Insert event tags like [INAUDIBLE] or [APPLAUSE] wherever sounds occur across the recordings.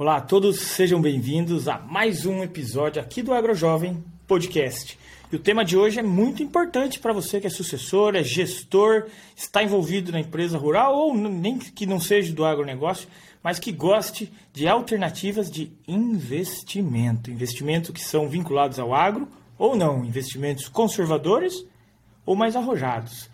Olá a todos, sejam bem-vindos a mais um episódio aqui do AgroJovem Podcast. E o tema de hoje é muito importante para você que é sucessor, é gestor, está envolvido na empresa rural ou nem que não seja do agronegócio, mas que goste de alternativas de investimento. Investimento que são vinculados ao agro ou não, investimentos conservadores ou mais arrojados.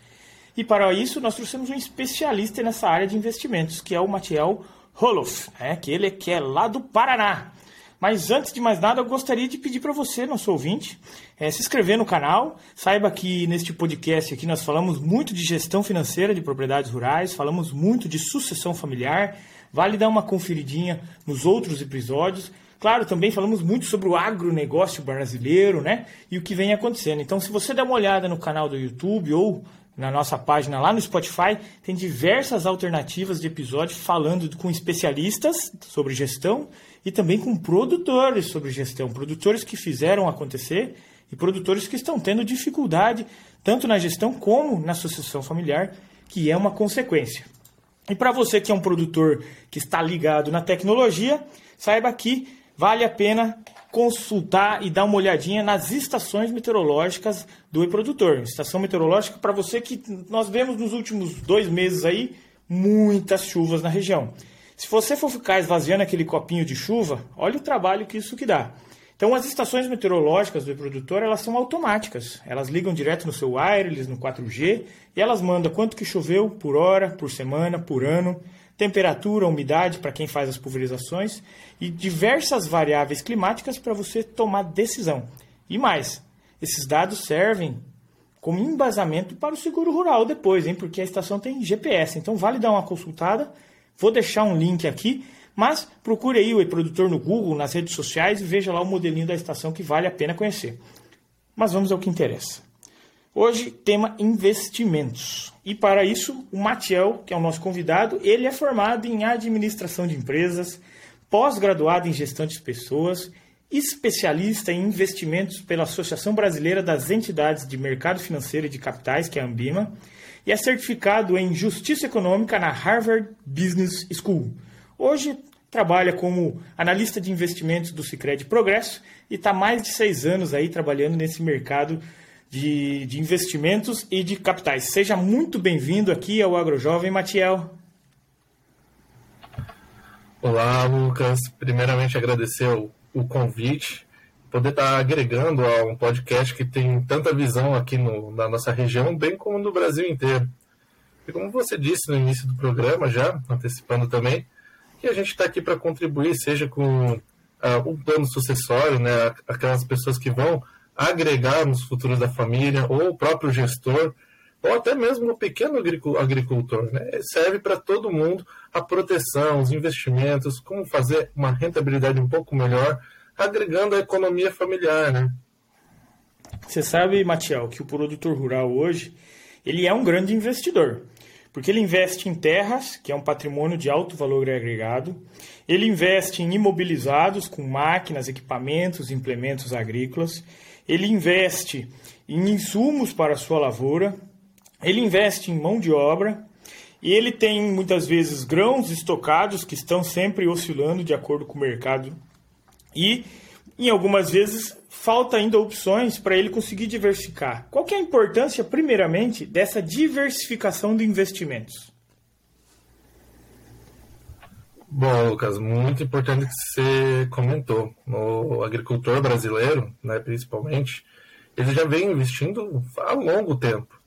E para isso nós trouxemos um especialista nessa área de investimentos, que é o Matiel Roloff, né, que ele é, que é lá do Paraná. Mas antes de mais nada, eu gostaria de pedir para você, nosso ouvinte, é, se inscrever no canal. Saiba que neste podcast aqui nós falamos muito de gestão financeira de propriedades rurais, falamos muito de sucessão familiar. Vale dar uma conferidinha nos outros episódios. Claro, também falamos muito sobre o agronegócio brasileiro, né? E o que vem acontecendo. Então, se você der uma olhada no canal do YouTube ou na nossa página lá no Spotify, tem diversas alternativas de episódios falando com especialistas sobre gestão e também com produtores sobre gestão, produtores que fizeram acontecer e produtores que estão tendo dificuldade tanto na gestão como na sucessão familiar, que é uma consequência. E para você que é um produtor que está ligado na tecnologia, saiba que vale a pena consultar e dar uma olhadinha nas estações meteorológicas do e-produtor. Estação meteorológica para você que nós vemos nos últimos dois meses aí muitas chuvas na região. Se você for ficar esvaziando aquele copinho de chuva, olha o trabalho que isso que dá. Então as estações meteorológicas do e-produtor elas são automáticas. Elas ligam direto no seu wireless, no 4G, e elas mandam quanto que choveu por hora, por semana, por ano temperatura, umidade para quem faz as pulverizações e diversas variáveis climáticas para você tomar decisão. E mais, esses dados servem como embasamento para o seguro rural depois, hein? Porque a estação tem GPS, então vale dar uma consultada. Vou deixar um link aqui, mas procure aí o e-produtor no Google, nas redes sociais e veja lá o modelinho da estação que vale a pena conhecer. Mas vamos ao que interessa. Hoje, tema investimentos. E para isso, o Matiel, que é o nosso convidado, ele é formado em administração de empresas, pós-graduado em gestão de pessoas, especialista em investimentos pela Associação Brasileira das Entidades de Mercado Financeiro e de Capitais, que é a Ambima, e é certificado em Justiça Econômica na Harvard Business School. Hoje trabalha como analista de investimentos do Sicredi Progresso e está mais de seis anos aí trabalhando nesse mercado de, de investimentos e de capitais. Seja muito bem-vindo aqui ao AgroJovem, Matiel. Olá, Lucas. Primeiramente, agradecer o, o convite, poder estar agregando a um podcast que tem tanta visão aqui no, na nossa região, bem como no Brasil inteiro. E como você disse no início do programa, já antecipando também, que a gente está aqui para contribuir, seja com uh, um plano sucessório, né, aquelas pessoas que vão agregar nos futuros da família, ou o próprio gestor, ou até mesmo o pequeno agricultor. Né? Serve para todo mundo a proteção, os investimentos, como fazer uma rentabilidade um pouco melhor, agregando a economia familiar. Né? Você sabe, Matiel, que o produtor rural hoje ele é um grande investidor. Porque ele investe em terras, que é um patrimônio de alto valor agregado, ele investe em imobilizados com máquinas, equipamentos, implementos agrícolas, ele investe em insumos para a sua lavoura, ele investe em mão de obra e ele tem muitas vezes grãos estocados que estão sempre oscilando de acordo com o mercado e em algumas vezes falta ainda opções para ele conseguir diversificar. Qual é a importância, primeiramente, dessa diversificação de investimentos? Bom, Lucas, muito importante que você comentou. O agricultor brasileiro, né, principalmente, ele já vem investindo há longo tempo.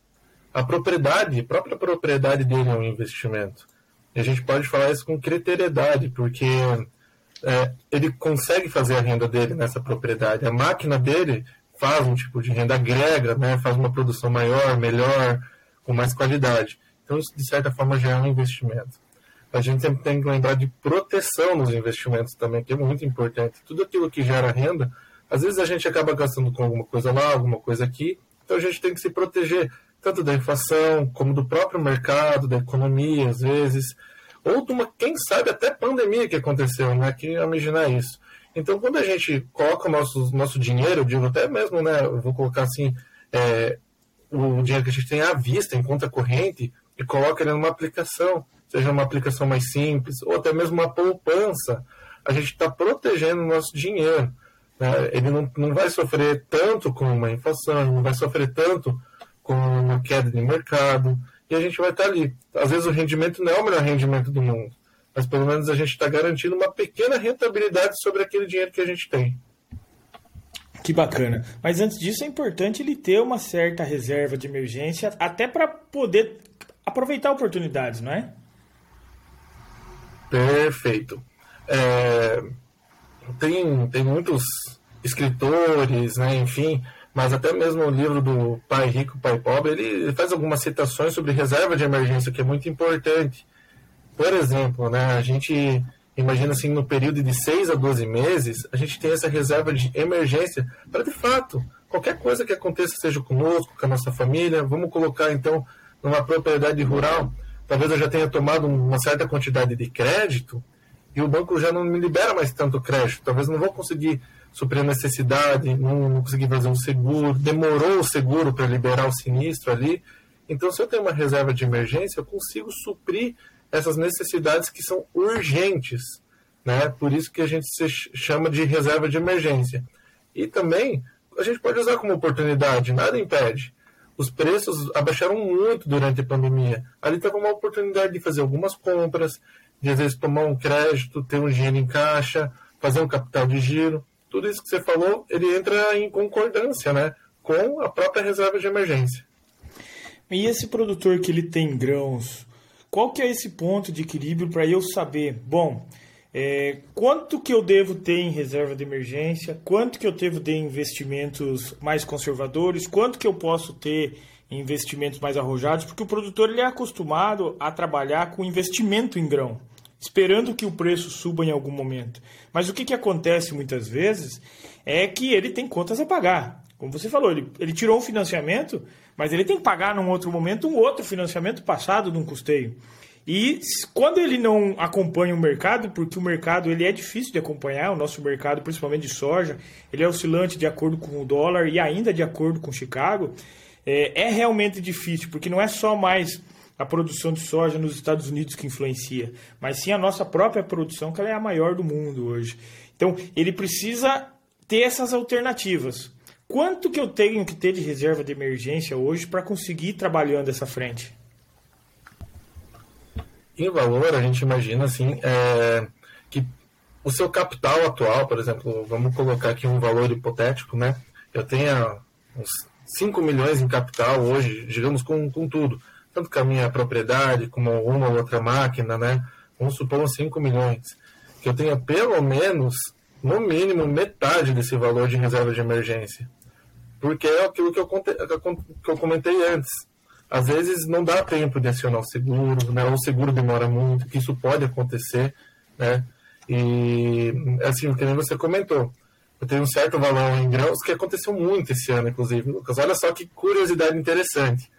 A propriedade, a própria propriedade dele é um investimento. E a gente pode falar isso com criteriedade, porque é, ele consegue fazer a renda dele nessa propriedade. A máquina dele faz um tipo de renda, agrega, né, faz uma produção maior, melhor, com mais qualidade. Então, isso, de certa forma, já é um investimento a gente sempre tem que lembrar de proteção nos investimentos também, que é muito importante. Tudo aquilo que gera renda, às vezes a gente acaba gastando com alguma coisa lá, alguma coisa aqui, então a gente tem que se proteger tanto da inflação, como do próprio mercado, da economia, às vezes, ou de uma, quem sabe, até pandemia que aconteceu, né? Que imaginar isso. Então, quando a gente coloca o nosso, nosso dinheiro, eu digo até mesmo, né? Eu vou colocar assim, é, o dinheiro que a gente tem à vista, em conta corrente, e coloca ele numa aplicação seja uma aplicação mais simples, ou até mesmo uma poupança, a gente está protegendo o nosso dinheiro. Né? Ele não, não vai sofrer tanto com uma inflação, não vai sofrer tanto com uma queda de mercado, e a gente vai estar tá ali. Às vezes o rendimento não é o melhor rendimento do mundo, mas pelo menos a gente está garantindo uma pequena rentabilidade sobre aquele dinheiro que a gente tem. Que bacana. Mas antes disso é importante ele ter uma certa reserva de emergência, até para poder aproveitar oportunidades, não é? Perfeito. É, tem, tem muitos escritores, né, enfim, mas até mesmo o livro do Pai Rico, Pai Pobre, ele faz algumas citações sobre reserva de emergência, que é muito importante. Por exemplo, né, a gente imagina assim, no período de 6 a 12 meses, a gente tem essa reserva de emergência para, de fato, qualquer coisa que aconteça, seja conosco, com a nossa família, vamos colocar então numa propriedade rural, talvez eu já tenha tomado uma certa quantidade de crédito e o banco já não me libera mais tanto crédito, talvez não vou conseguir suprir a necessidade, não, não consegui fazer um seguro, demorou o seguro para liberar o sinistro ali. Então, se eu tenho uma reserva de emergência, eu consigo suprir essas necessidades que são urgentes. Né? Por isso que a gente se chama de reserva de emergência. E também a gente pode usar como oportunidade, nada impede. Os preços abaixaram muito durante a pandemia. Ali estava uma oportunidade de fazer algumas compras, de às vezes tomar um crédito, ter um dinheiro em caixa, fazer um capital de giro. Tudo isso que você falou, ele entra em concordância né, com a própria reserva de emergência. E esse produtor que ele tem grãos, qual que é esse ponto de equilíbrio para eu saber, bom, é, quanto que eu devo ter em reserva de emergência, quanto que eu devo ter em investimentos mais conservadores, quanto que eu posso ter em investimentos mais arrojados, porque o produtor ele é acostumado a trabalhar com investimento em grão, esperando que o preço suba em algum momento. Mas o que, que acontece muitas vezes é que ele tem contas a pagar. Como você falou, ele, ele tirou um financiamento, mas ele tem que pagar num outro momento um outro financiamento passado de um custeio. E quando ele não acompanha o mercado, porque o mercado ele é difícil de acompanhar, o nosso mercado, principalmente de soja, ele é oscilante de acordo com o dólar e ainda de acordo com Chicago, é, é realmente difícil, porque não é só mais a produção de soja nos Estados Unidos que influencia, mas sim a nossa própria produção, que ela é a maior do mundo hoje. Então, ele precisa ter essas alternativas. Quanto que eu tenho que ter de reserva de emergência hoje para conseguir ir trabalhando essa frente? Em valor, a gente imagina assim é, que o seu capital atual, por exemplo, vamos colocar aqui um valor hipotético, né? Eu tenho uns 5 milhões em capital hoje, digamos, com, com tudo. Tanto com a minha propriedade, como uma ou outra máquina, né? Vamos supor uns 5 milhões. Que eu tenha pelo menos, no mínimo, metade desse valor de reserva de emergência porque é aquilo que eu, que eu comentei antes. Às vezes não dá tempo de acionar o seguro, né? o seguro demora muito, que isso pode acontecer, né? E, assim, o que você comentou, eu tenho um certo valor em grãos que aconteceu muito esse ano, inclusive, Lucas. Olha só que curiosidade interessante.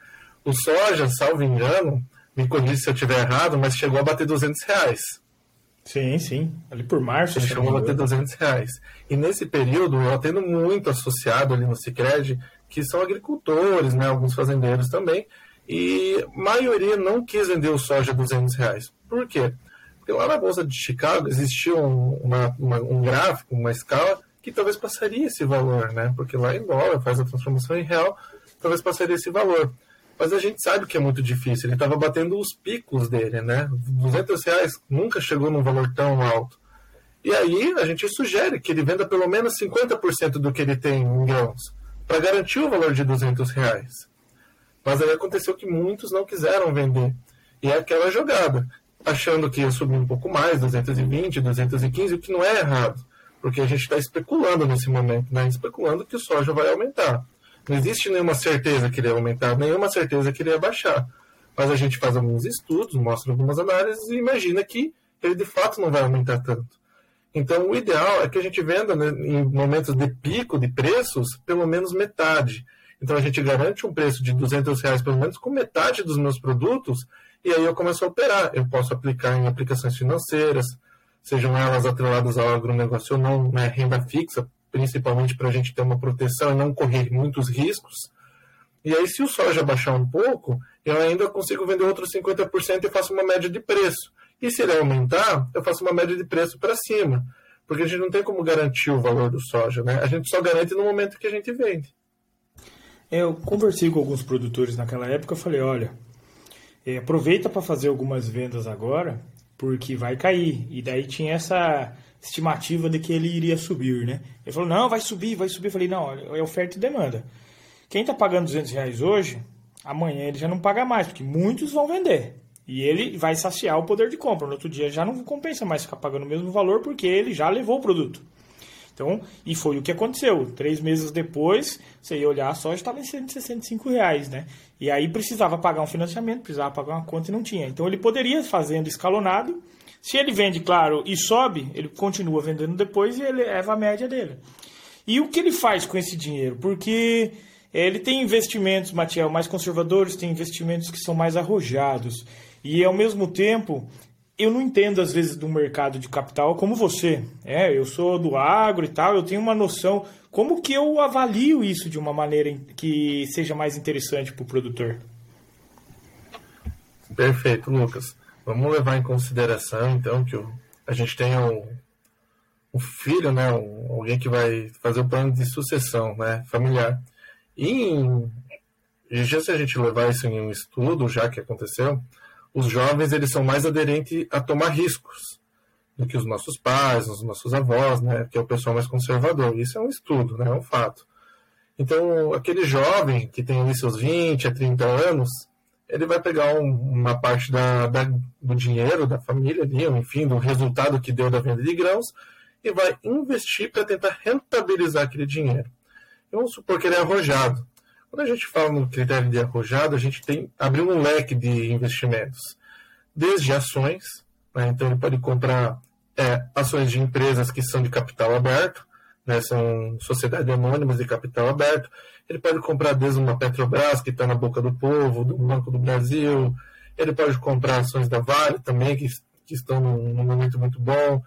O soja, salvo engano, me corrija se eu estiver errado, mas chegou a bater 200 reais. Sim, sim. Ali por março. Ele chegou a bater 200 reais. E nesse período, eu atendo muito associado ali no Cicred, que são agricultores, né, alguns fazendeiros também, e a maioria não quis vender o soja a 200 reais. Por quê? Porque lá na Bolsa de Chicago existia um, uma, uma, um gráfico, uma escala, que talvez passaria esse valor, né? Porque lá em dólar, faz a transformação em real, talvez passaria esse valor. Mas a gente sabe que é muito difícil. Ele estava batendo os picos dele, né? 200 reais nunca chegou num valor tão alto. E aí a gente sugere que ele venda pelo menos 50% do que ele tem em grãos, para garantir o valor de 200 reais. Mas aí aconteceu que muitos não quiseram vender. E é aquela jogada, achando que ia subir um pouco mais, 220, 215, o que não é errado. Porque a gente está especulando nesse momento, né? especulando que o soja vai aumentar. Não existe nenhuma certeza que ele ia aumentar, nenhuma certeza que ele ia baixar. Mas a gente faz alguns estudos, mostra algumas análises e imagina que ele de fato não vai aumentar tanto. Então, o ideal é que a gente venda né, em momentos de pico de preços pelo menos metade. Então, a gente garante um preço de 200 reais pelo menos com metade dos meus produtos e aí eu começo a operar. Eu posso aplicar em aplicações financeiras, sejam elas atreladas ao agronegócio ou não, né, renda fixa, principalmente para a gente ter uma proteção e não correr muitos riscos. E aí, se o soja baixar um pouco, eu ainda consigo vender outros 50% e faço uma média de preço. E se ele aumentar, eu faço uma média de preço para cima. porque a gente não tem como garantir o valor do soja, né? A gente só garante no momento que a gente vende. Eu conversei com alguns produtores naquela época, falei, olha, é, aproveita para fazer algumas vendas agora, porque vai cair. E daí tinha essa estimativa de que ele iria subir, né? Ele falou, não, vai subir, vai subir. Eu falei, não, é oferta e demanda. Quem está pagando 200 reais hoje, amanhã ele já não paga mais, porque muitos vão vender. E ele vai saciar o poder de compra. No outro dia já não compensa mais ficar pagando o mesmo valor, porque ele já levou o produto. Então, e foi o que aconteceu. Três meses depois, você ia olhar, soja estava em 165 reais, né? E aí precisava pagar um financiamento, precisava pagar uma conta e não tinha. Então ele poderia fazendo escalonado. Se ele vende, claro, e sobe, ele continua vendendo depois e ele leva a média dele. E o que ele faz com esse dinheiro? Porque ele tem investimentos, Matiel, mais conservadores, tem investimentos que são mais arrojados. E ao mesmo tempo, eu não entendo às vezes do mercado de capital como você. É, eu sou do agro e tal, eu tenho uma noção. Como que eu avalio isso de uma maneira que seja mais interessante para o produtor? Perfeito, Lucas. Vamos levar em consideração então que a gente tem um, um filho, né, um, alguém que vai fazer o plano de sucessão, né, familiar. E, e já se a gente levar isso em um estudo, já que aconteceu, os jovens eles são mais aderentes a tomar riscos do que os nossos pais, os nossos avós, né, que é o pessoal mais conservador. Isso é um estudo, né, é um fato. Então, aquele jovem que tem ali seus 20 a 30 anos, ele vai pegar um, uma parte da, da, do dinheiro da família ali, enfim, do resultado que deu da venda de grãos, e vai investir para tentar rentabilizar aquele dinheiro. Vamos supor que ele é arrojado. Quando a gente fala no critério de arrojado, a gente tem abrir um leque de investimentos, desde ações, né? então ele pode comprar é, ações de empresas que são de capital aberto, né? são sociedades anônimas de capital aberto. Ele pode comprar desde uma Petrobras que está na boca do povo, do Banco do Brasil. Ele pode comprar ações da Vale também que, que estão num, num momento muito bom.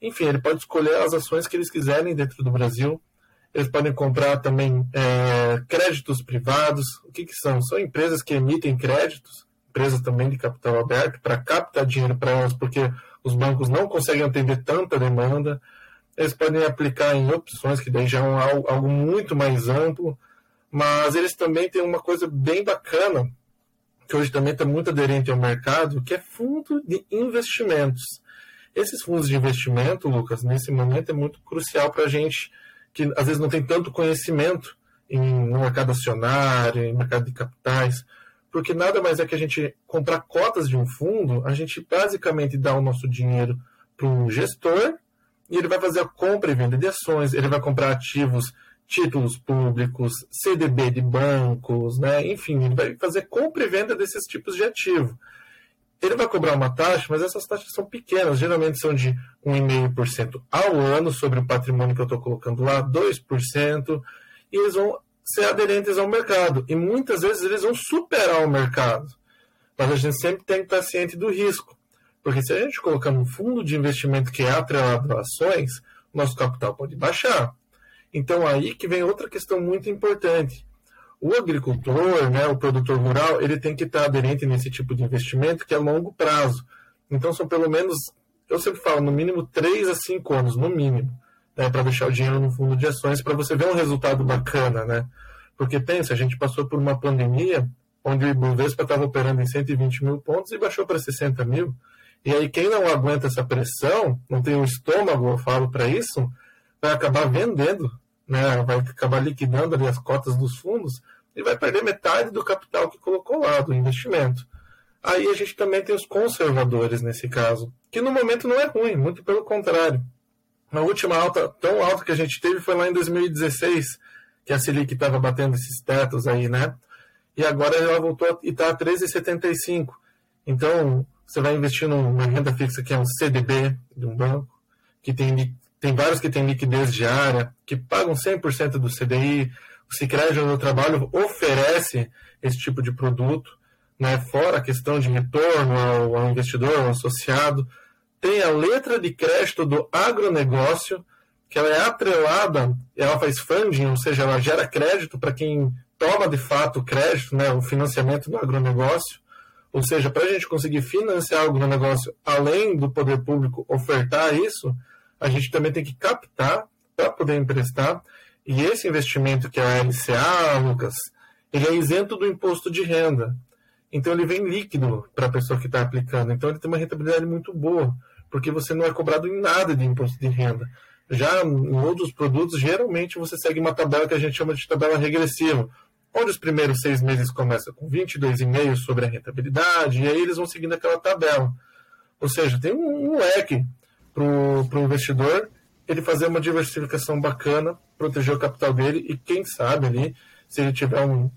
Enfim, ele pode escolher as ações que eles quiserem dentro do Brasil eles podem comprar também é, créditos privados. O que, que são? São empresas que emitem créditos, empresas também de capital aberto, para captar dinheiro para elas, porque os bancos não conseguem atender tanta demanda. Eles podem aplicar em opções, que daí já é um, algo muito mais amplo, mas eles também têm uma coisa bem bacana, que hoje também está muito aderente ao mercado, que é fundo de investimentos. Esses fundos de investimento, Lucas, nesse momento é muito crucial para a gente que às vezes não tem tanto conhecimento em, no mercado acionário, em mercado de capitais, porque nada mais é que a gente comprar cotas de um fundo, a gente basicamente dá o nosso dinheiro para um gestor e ele vai fazer a compra e venda de ações, ele vai comprar ativos, títulos públicos, CDB de bancos, né? enfim, ele vai fazer compra e venda desses tipos de ativo ele vai cobrar uma taxa, mas essas taxas são pequenas, geralmente são de 1,5% ao ano sobre o patrimônio que eu estou colocando lá, 2%, e eles vão ser aderentes ao mercado. E muitas vezes eles vão superar o mercado. Mas a gente sempre tem que estar ciente do risco. Porque se a gente colocar um fundo de investimento que é atrelado a ações, nosso capital pode baixar. Então aí que vem outra questão muito importante o agricultor, né, o produtor rural, ele tem que estar aderente nesse tipo de investimento que é a longo prazo. Então são pelo menos, eu sempre falo, no mínimo 3 a 5 anos, no mínimo, né, para deixar o dinheiro no fundo de ações, para você ver um resultado bacana, né? Porque pensa, a gente passou por uma pandemia onde o Ibovespa estava operando em 120 mil pontos e baixou para 60 mil. E aí quem não aguenta essa pressão, não tem um estômago, eu falo para isso, vai acabar vendendo né, vai acabar liquidando ali as cotas dos fundos e vai perder metade do capital que colocou lá, do investimento. Aí a gente também tem os conservadores nesse caso, que no momento não é ruim, muito pelo contrário. A última alta, tão alta que a gente teve foi lá em 2016, que a Selic estava batendo esses tetos aí, né? E agora ela voltou e está a 13,75. Então, você vai investir numa renda fixa que é um CDB de um banco, que tem tem vários que têm liquidez diária, que pagam 100% do CDI. O Sicredi no trabalho oferece esse tipo de produto, né? fora a questão de retorno ao, ao investidor, ao associado. Tem a letra de crédito do agronegócio, que ela é atrelada, ela faz funding, ou seja, ela gera crédito para quem toma de fato o crédito, né, o financiamento do agronegócio. Ou seja, para a gente conseguir financiar o agronegócio, além do poder público ofertar isso, a gente também tem que captar para poder emprestar. E esse investimento que é a LCA, Lucas, ele é isento do imposto de renda. Então ele vem líquido para a pessoa que está aplicando. Então ele tem uma rentabilidade muito boa, porque você não é cobrado em nada de imposto de renda. Já em outros produtos, geralmente você segue uma tabela que a gente chama de tabela regressiva, onde os primeiros seis meses começam com 22,5% sobre a rentabilidade, e aí eles vão seguindo aquela tabela. Ou seja, tem um, um leque para o investidor ele fazer uma diversificação bacana, proteger o capital dele e quem sabe ali, se ele tiver um,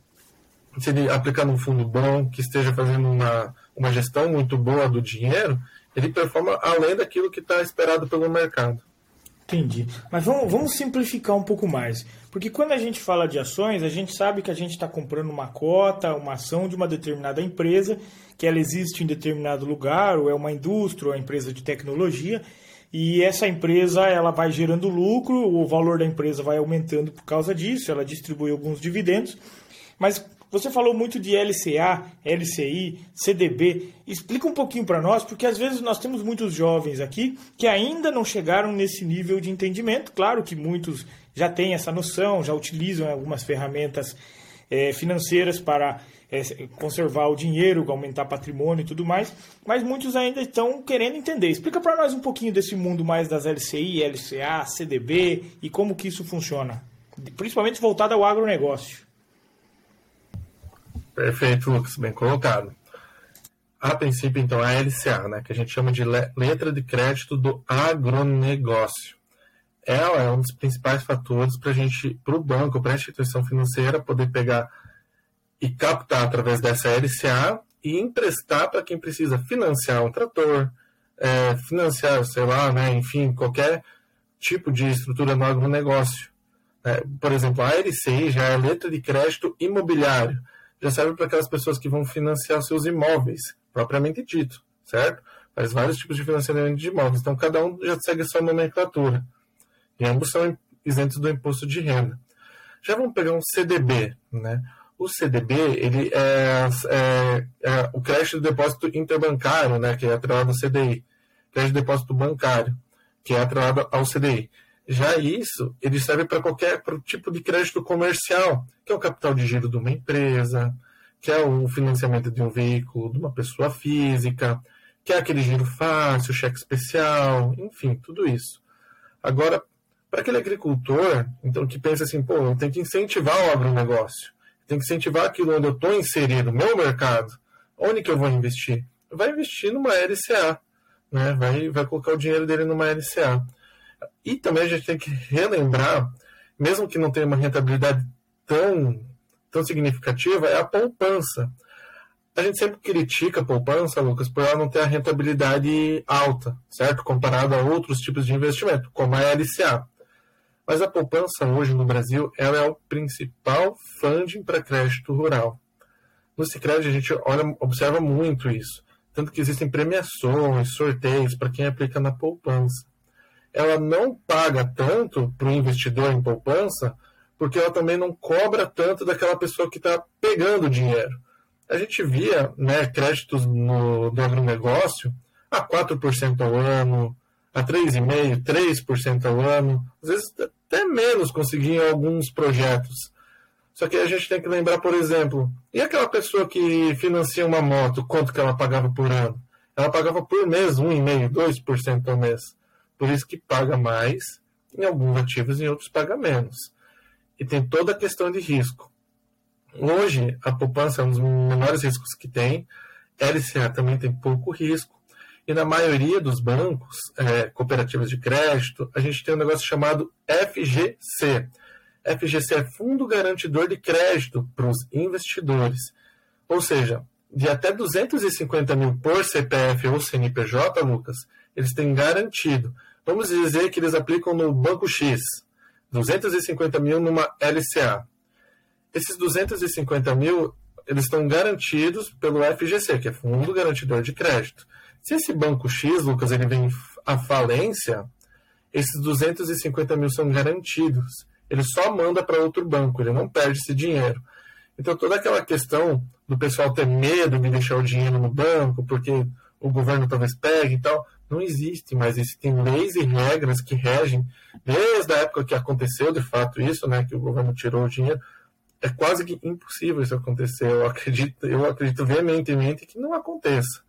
se ele aplicar num fundo bom, que esteja fazendo uma, uma gestão muito boa do dinheiro, ele performa além daquilo que está esperado pelo mercado. Entendi. Mas vamos, vamos simplificar um pouco mais. Porque quando a gente fala de ações, a gente sabe que a gente está comprando uma cota, uma ação de uma determinada empresa, que ela existe em determinado lugar, ou é uma indústria, ou é uma empresa de tecnologia, e essa empresa ela vai gerando lucro, o valor da empresa vai aumentando por causa disso, ela distribui alguns dividendos. Mas você falou muito de LCA, LCI, CDB. Explica um pouquinho para nós, porque às vezes nós temos muitos jovens aqui que ainda não chegaram nesse nível de entendimento. Claro que muitos já têm essa noção, já utilizam algumas ferramentas é, financeiras para é, conservar o dinheiro, aumentar patrimônio e tudo mais, mas muitos ainda estão querendo entender. Explica para nós um pouquinho desse mundo mais das LCI, LCA, CDB e como que isso funciona, principalmente voltado ao agronegócio. Perfeito, Lucas, bem colocado. A princípio, então, a LCA, né, que a gente chama de letra de crédito do agronegócio. Ela é um dos principais fatores para a gente, para o banco, para a instituição financeira, poder pegar e captar através dessa LCA e emprestar para quem precisa financiar um trator, é, financiar, sei lá, né, enfim, qualquer tipo de estrutura no agronegócio. É, por exemplo, a LCI já é a letra de crédito imobiliário já serve para aquelas pessoas que vão financiar seus imóveis, propriamente dito, certo? Faz vários tipos de financiamento de imóveis. Então, cada um já segue a sua nomenclatura. E ambos são isentos do imposto de renda. Já vamos pegar um CDB, né? O CDB, ele é, é, é o crédito de depósito interbancário, né? Que é atrelado ao CDI. Crédito de depósito bancário, que é atrelado ao CDI. Já isso, ele serve para qualquer tipo de crédito comercial, que é o capital de giro de uma empresa, que é o financiamento de um veículo de uma pessoa física, que é aquele giro fácil, cheque especial, enfim, tudo isso. Agora, para aquele agricultor, então, que pensa assim, pô, eu tenho que incentivar o agronegócio, tem que incentivar aquilo onde eu estou inserido, meu mercado, onde que eu vou investir? Vai investir numa LCA, né? vai, vai colocar o dinheiro dele numa LCA. E também a gente tem que relembrar, mesmo que não tenha uma rentabilidade tão, tão significativa, é a poupança. A gente sempre critica a poupança, Lucas, por ela não ter a rentabilidade alta, certo? Comparado a outros tipos de investimento, como a LCA. Mas a poupança hoje no Brasil ela é o principal funding para crédito rural. No Cicred a gente olha, observa muito isso. Tanto que existem premiações, sorteios para quem aplica na poupança ela não paga tanto para o investidor em poupança, porque ela também não cobra tanto daquela pessoa que está pegando o dinheiro. A gente via né, créditos no, do agronegócio a 4% ao ano, a 3,5%, 3% ao ano, às vezes até menos conseguiam alguns projetos. Só que a gente tem que lembrar, por exemplo, e aquela pessoa que financia uma moto, quanto que ela pagava por ano? Ela pagava por mês 1,5%, 2% ao mês. Por isso que paga mais em alguns ativos e em outros paga menos. E tem toda a questão de risco. Hoje, a poupança é um dos menores riscos que tem. LCA também tem pouco risco. E na maioria dos bancos, é, cooperativas de crédito, a gente tem um negócio chamado FGC. FGC é Fundo Garantidor de Crédito para os investidores. Ou seja, de até 250 mil por CPF ou CNPJ, Lucas, eles têm garantido. Vamos dizer que eles aplicam no Banco X, 250 mil numa LCA. Esses 250 mil, eles estão garantidos pelo FGC, que é Fundo Garantidor de Crédito. Se esse Banco X, Lucas, ele vem à falência, esses 250 mil são garantidos. Ele só manda para outro banco, ele não perde esse dinheiro. Então, toda aquela questão do pessoal ter medo de deixar o dinheiro no banco, porque o governo talvez pegue e tal, Não existe, mas existem leis e regras que regem, desde a época que aconteceu de fato isso, né, que o governo tirou o dinheiro, é quase que impossível isso acontecer. Eu acredito, eu acredito veementemente que não aconteça.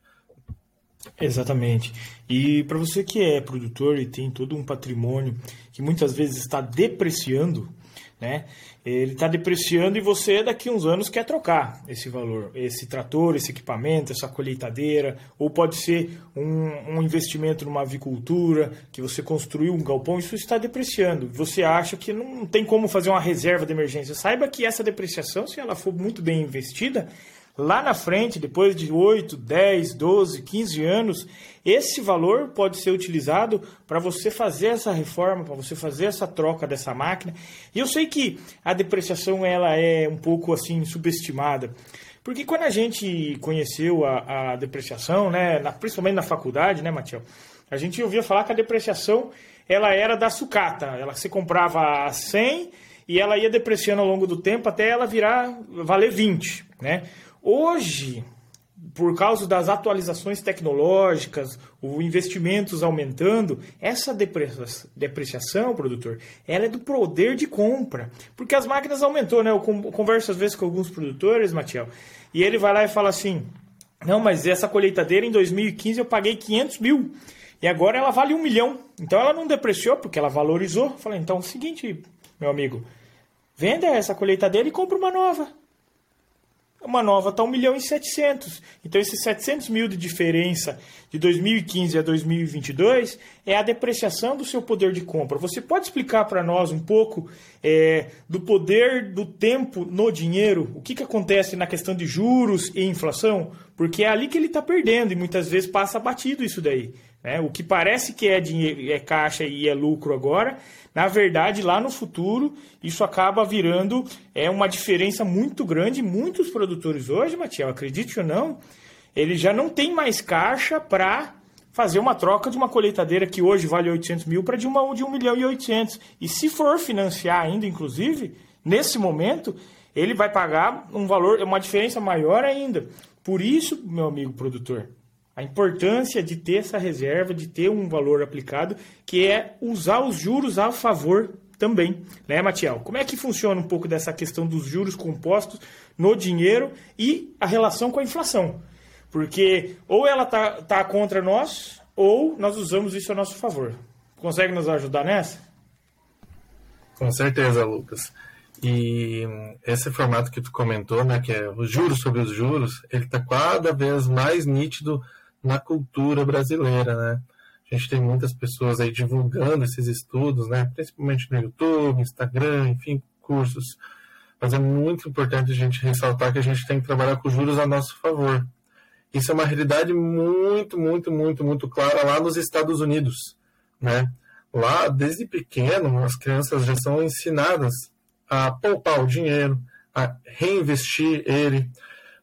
Exatamente. E para você que é produtor e tem todo um patrimônio que muitas vezes está depreciando, né? Ele está depreciando e você daqui uns anos quer trocar esse valor, esse trator, esse equipamento, essa colheitadeira, ou pode ser um, um investimento numa avicultura, que você construiu um galpão, isso está depreciando. Você acha que não tem como fazer uma reserva de emergência. Saiba que essa depreciação, se ela for muito bem investida, lá na frente, depois de 8, 10, 12, 15 anos, esse valor pode ser utilizado para você fazer essa reforma, para você fazer essa troca dessa máquina. E eu sei que a depreciação ela é um pouco assim subestimada. Porque quando a gente conheceu a, a depreciação, né, na, principalmente na faculdade, né, Matiel, a gente ouvia falar que a depreciação ela era da sucata. Ela se comprava a 100 e ela ia depreciando ao longo do tempo até ela virar valer 20, né? Hoje, por causa das atualizações tecnológicas, os investimentos aumentando, essa depreciação, produtor, ela é do poder de compra. Porque as máquinas aumentou, né? Eu converso às vezes com alguns produtores, Matiel, e ele vai lá e fala assim, não, mas essa colheitadeira em 2015 eu paguei 500 mil, e agora ela vale um milhão. Então ela não depreciou, porque ela valorizou. Falei, então é o seguinte, meu amigo, venda essa colheitadeira e compra uma nova uma nova está 1 milhão e 700. Então, esses 700 mil de diferença de 2015 a 2022 é a depreciação do seu poder de compra. Você pode explicar para nós um pouco é, do poder do tempo no dinheiro? O que, que acontece na questão de juros e inflação? Porque é ali que ele está perdendo e muitas vezes passa batido isso daí. Né? O que parece que é, dinheiro, é caixa e é lucro agora, na verdade, lá no futuro, isso acaba virando é uma diferença muito grande. Muitos produtores hoje, Matiel, acredite ou não, ele já não tem mais caixa para fazer uma troca de uma colheitadeira que hoje vale 800 mil para de uma de 1 milhão e 800. E se for financiar ainda, inclusive, nesse momento, ele vai pagar um valor, uma diferença maior ainda. Por isso, meu amigo produtor, a importância de ter essa reserva, de ter um valor aplicado, que é usar os juros a favor também, né, Matiel? Como é que funciona um pouco dessa questão dos juros compostos no dinheiro e a relação com a inflação? Porque ou ela tá, tá contra nós, ou nós usamos isso a nosso favor. Consegue nos ajudar nessa? Com certeza, Lucas. E esse formato que tu comentou, né, que é os juros sobre os juros, ele está cada vez mais nítido na cultura brasileira, né? A gente tem muitas pessoas aí divulgando esses estudos, né? Principalmente no YouTube, Instagram, enfim, cursos. Mas é muito importante a gente ressaltar que a gente tem que trabalhar com juros a nosso favor. Isso é uma realidade muito, muito, muito, muito clara lá nos Estados Unidos, né? Lá, desde pequeno, as crianças já são ensinadas a poupar o dinheiro, a reinvestir ele.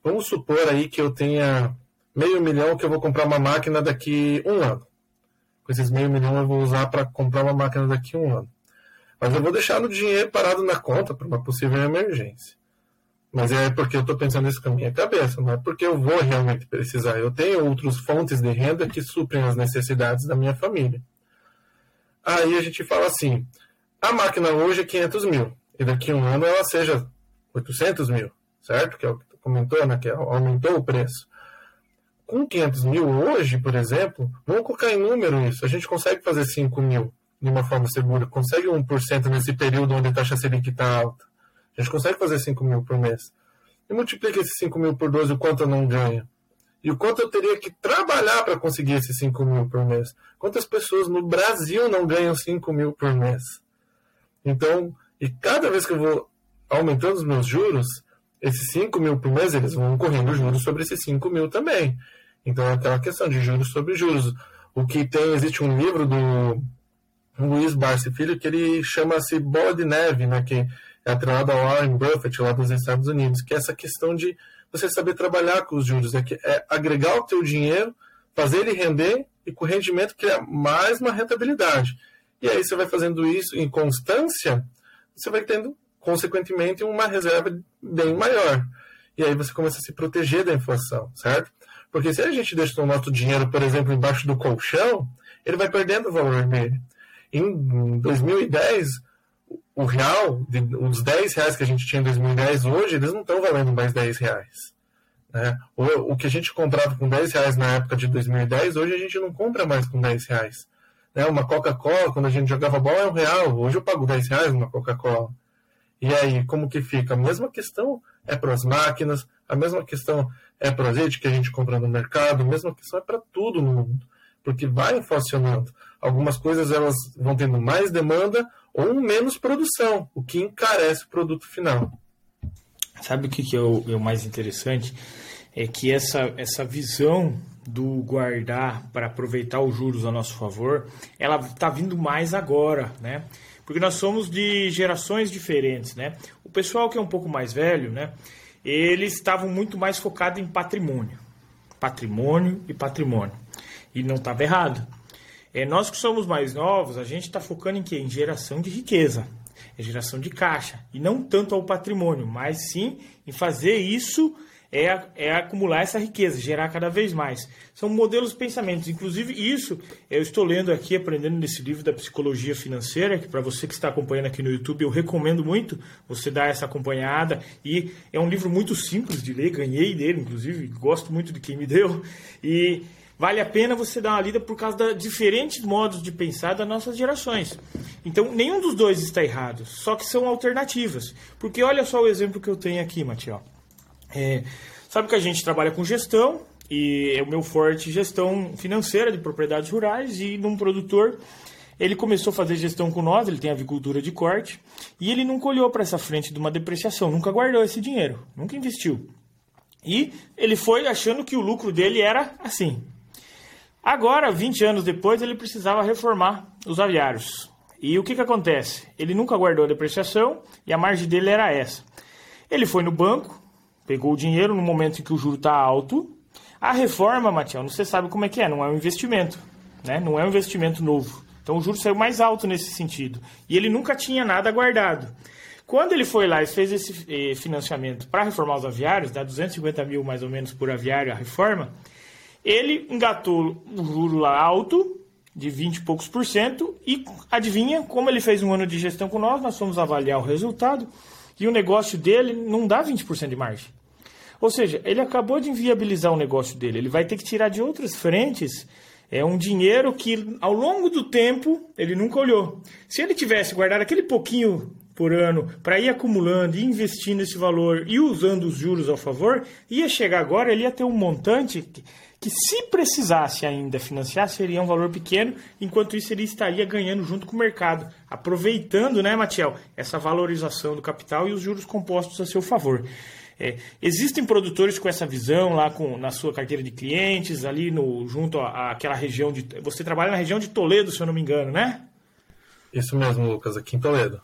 Vamos supor aí que eu tenha meio milhão que eu vou comprar uma máquina daqui um ano. Com esses meio milhão eu vou usar para comprar uma máquina daqui um ano. Mas eu vou deixar no dinheiro parado na conta para uma possível emergência. Mas é porque eu estou pensando isso com a minha cabeça, não é porque eu vou realmente precisar. Eu tenho outras fontes de renda que suprem as necessidades da minha família. Aí a gente fala assim: a máquina hoje é 500 mil, e daqui um ano ela seja 800 mil, certo? Que é o que tu comentou, né? Que aumentou o preço com 500 mil hoje, por exemplo, vamos colocar em número isso, a gente consegue fazer 5 mil de uma forma segura, consegue 1% nesse período onde a taxa Selic está alta. A gente consegue fazer 5 mil por mês. E multiplica esses 5 mil por 12, o quanto eu não ganho. E o quanto eu teria que trabalhar para conseguir esses 5 mil por mês. Quantas pessoas no Brasil não ganham 5 mil por mês? Então, e cada vez que eu vou aumentando os meus juros, esses 5 mil por mês, eles vão correndo juros sobre esses 5 mil também. Então é aquela questão de juros sobre juros. O que tem, existe um livro do Luiz Barsi Filho que ele chama-se Bola de Neve, né, que é atrelado ao Warren Buffett lá dos Estados Unidos, que é essa questão de você saber trabalhar com os juros, é, que é agregar o teu dinheiro, fazer ele render e com o rendimento criar mais uma rentabilidade. E aí você vai fazendo isso em constância, você vai tendo, consequentemente, uma reserva bem maior. E aí você começa a se proteger da inflação, certo? Porque se a gente deixa o nosso dinheiro, por exemplo, embaixo do colchão, ele vai perdendo o valor dele. Em 2010, o real, os 10 reais que a gente tinha em 2010, hoje, eles não estão valendo mais 10 reais. Né? O, o que a gente comprava com 10 reais na época de 2010, hoje a gente não compra mais com 10 reais. Né? Uma Coca-Cola, quando a gente jogava bola, é um real. Hoje eu pago 10 reais numa Coca-Cola. E aí, como que fica? A mesma questão é para as máquinas, a mesma questão é para o azeite que a gente compra no mercado, mesma questão é para tudo no mundo. Porque vai inflacionando. Algumas coisas elas vão tendo mais demanda ou menos produção, o que encarece o produto final. Sabe o que, que é, o, é o mais interessante? É que essa, essa visão do guardar para aproveitar os juros a nosso favor, ela está vindo mais agora, né? Porque nós somos de gerações diferentes, né? O pessoal que é um pouco mais velho, né? Eles estavam muito mais focados em patrimônio. Patrimônio e patrimônio. E não estava errado. É, nós que somos mais novos, a gente está focando em quê? Em geração de riqueza. É geração de caixa. E não tanto ao patrimônio, mas sim em fazer isso é, é acumular essa riqueza, gerar cada vez mais. São modelos de pensamentos. Inclusive, isso eu estou lendo aqui, aprendendo nesse livro da psicologia financeira, que para você que está acompanhando aqui no YouTube, eu recomendo muito você dar essa acompanhada. E é um livro muito simples de ler, ganhei dele, inclusive, gosto muito de quem me deu. E vale a pena você dar uma lida por causa dos diferentes modos de pensar das nossas gerações. Então, nenhum dos dois está errado, só que são alternativas. Porque olha só o exemplo que eu tenho aqui, Matiel. É, sabe que a gente trabalha com gestão e é o meu forte gestão financeira de propriedades rurais e num produtor ele começou a fazer gestão com nós, ele tem avicultura de corte e ele nunca olhou para essa frente de uma depreciação, nunca guardou esse dinheiro, nunca investiu. E ele foi achando que o lucro dele era assim. Agora, 20 anos depois, ele precisava reformar os aviários. E o que, que acontece? Ele nunca guardou a depreciação e a margem dele era essa. Ele foi no banco, Pegou o dinheiro no momento em que o juro está alto. A reforma, Matião, você sabe como é que é, não é um investimento, né? Não é um investimento novo. Então o juro saiu mais alto nesse sentido. E ele nunca tinha nada guardado. Quando ele foi lá e fez esse eh, financiamento para reformar os aviários, dá 250 mil mais ou menos por aviário a reforma, ele engatou o juro lá alto, de 20 e poucos por cento, e adivinha, como ele fez um ano de gestão com nós, nós fomos avaliar o resultado, e o negócio dele não dá 20% de margem. Ou seja, ele acabou de inviabilizar o negócio dele. Ele vai ter que tirar de outras frentes é um dinheiro que ao longo do tempo ele nunca olhou. Se ele tivesse guardado aquele pouquinho por ano para ir acumulando e investindo esse valor e usando os juros ao favor, ia chegar agora, ele ia ter um montante que, se precisasse ainda financiar, seria um valor pequeno, enquanto isso ele estaria ganhando junto com o mercado, aproveitando, né, Matiel, essa valorização do capital e os juros compostos a seu favor. É, existem produtores com essa visão lá com, na sua carteira de clientes, ali no, junto àquela região de. Você trabalha na região de Toledo, se eu não me engano, né? Isso mesmo, Lucas, aqui em Toledo.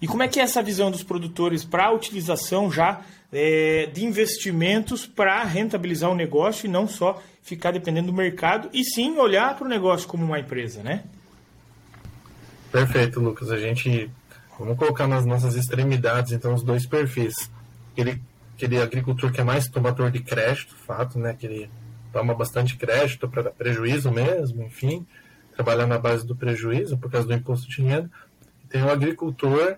E como é que é essa visão dos produtores para a utilização já é, de investimentos para rentabilizar o negócio e não só ficar dependendo do mercado, e sim olhar para o negócio como uma empresa, né? Perfeito, Lucas. A gente. Vamos colocar nas nossas extremidades, então, os dois perfis. Aquele, aquele agricultor que é mais tomador de crédito, fato, né? Que ele toma bastante crédito para prejuízo mesmo, enfim, trabalhar na base do prejuízo por causa do imposto de renda. Tem o agricultor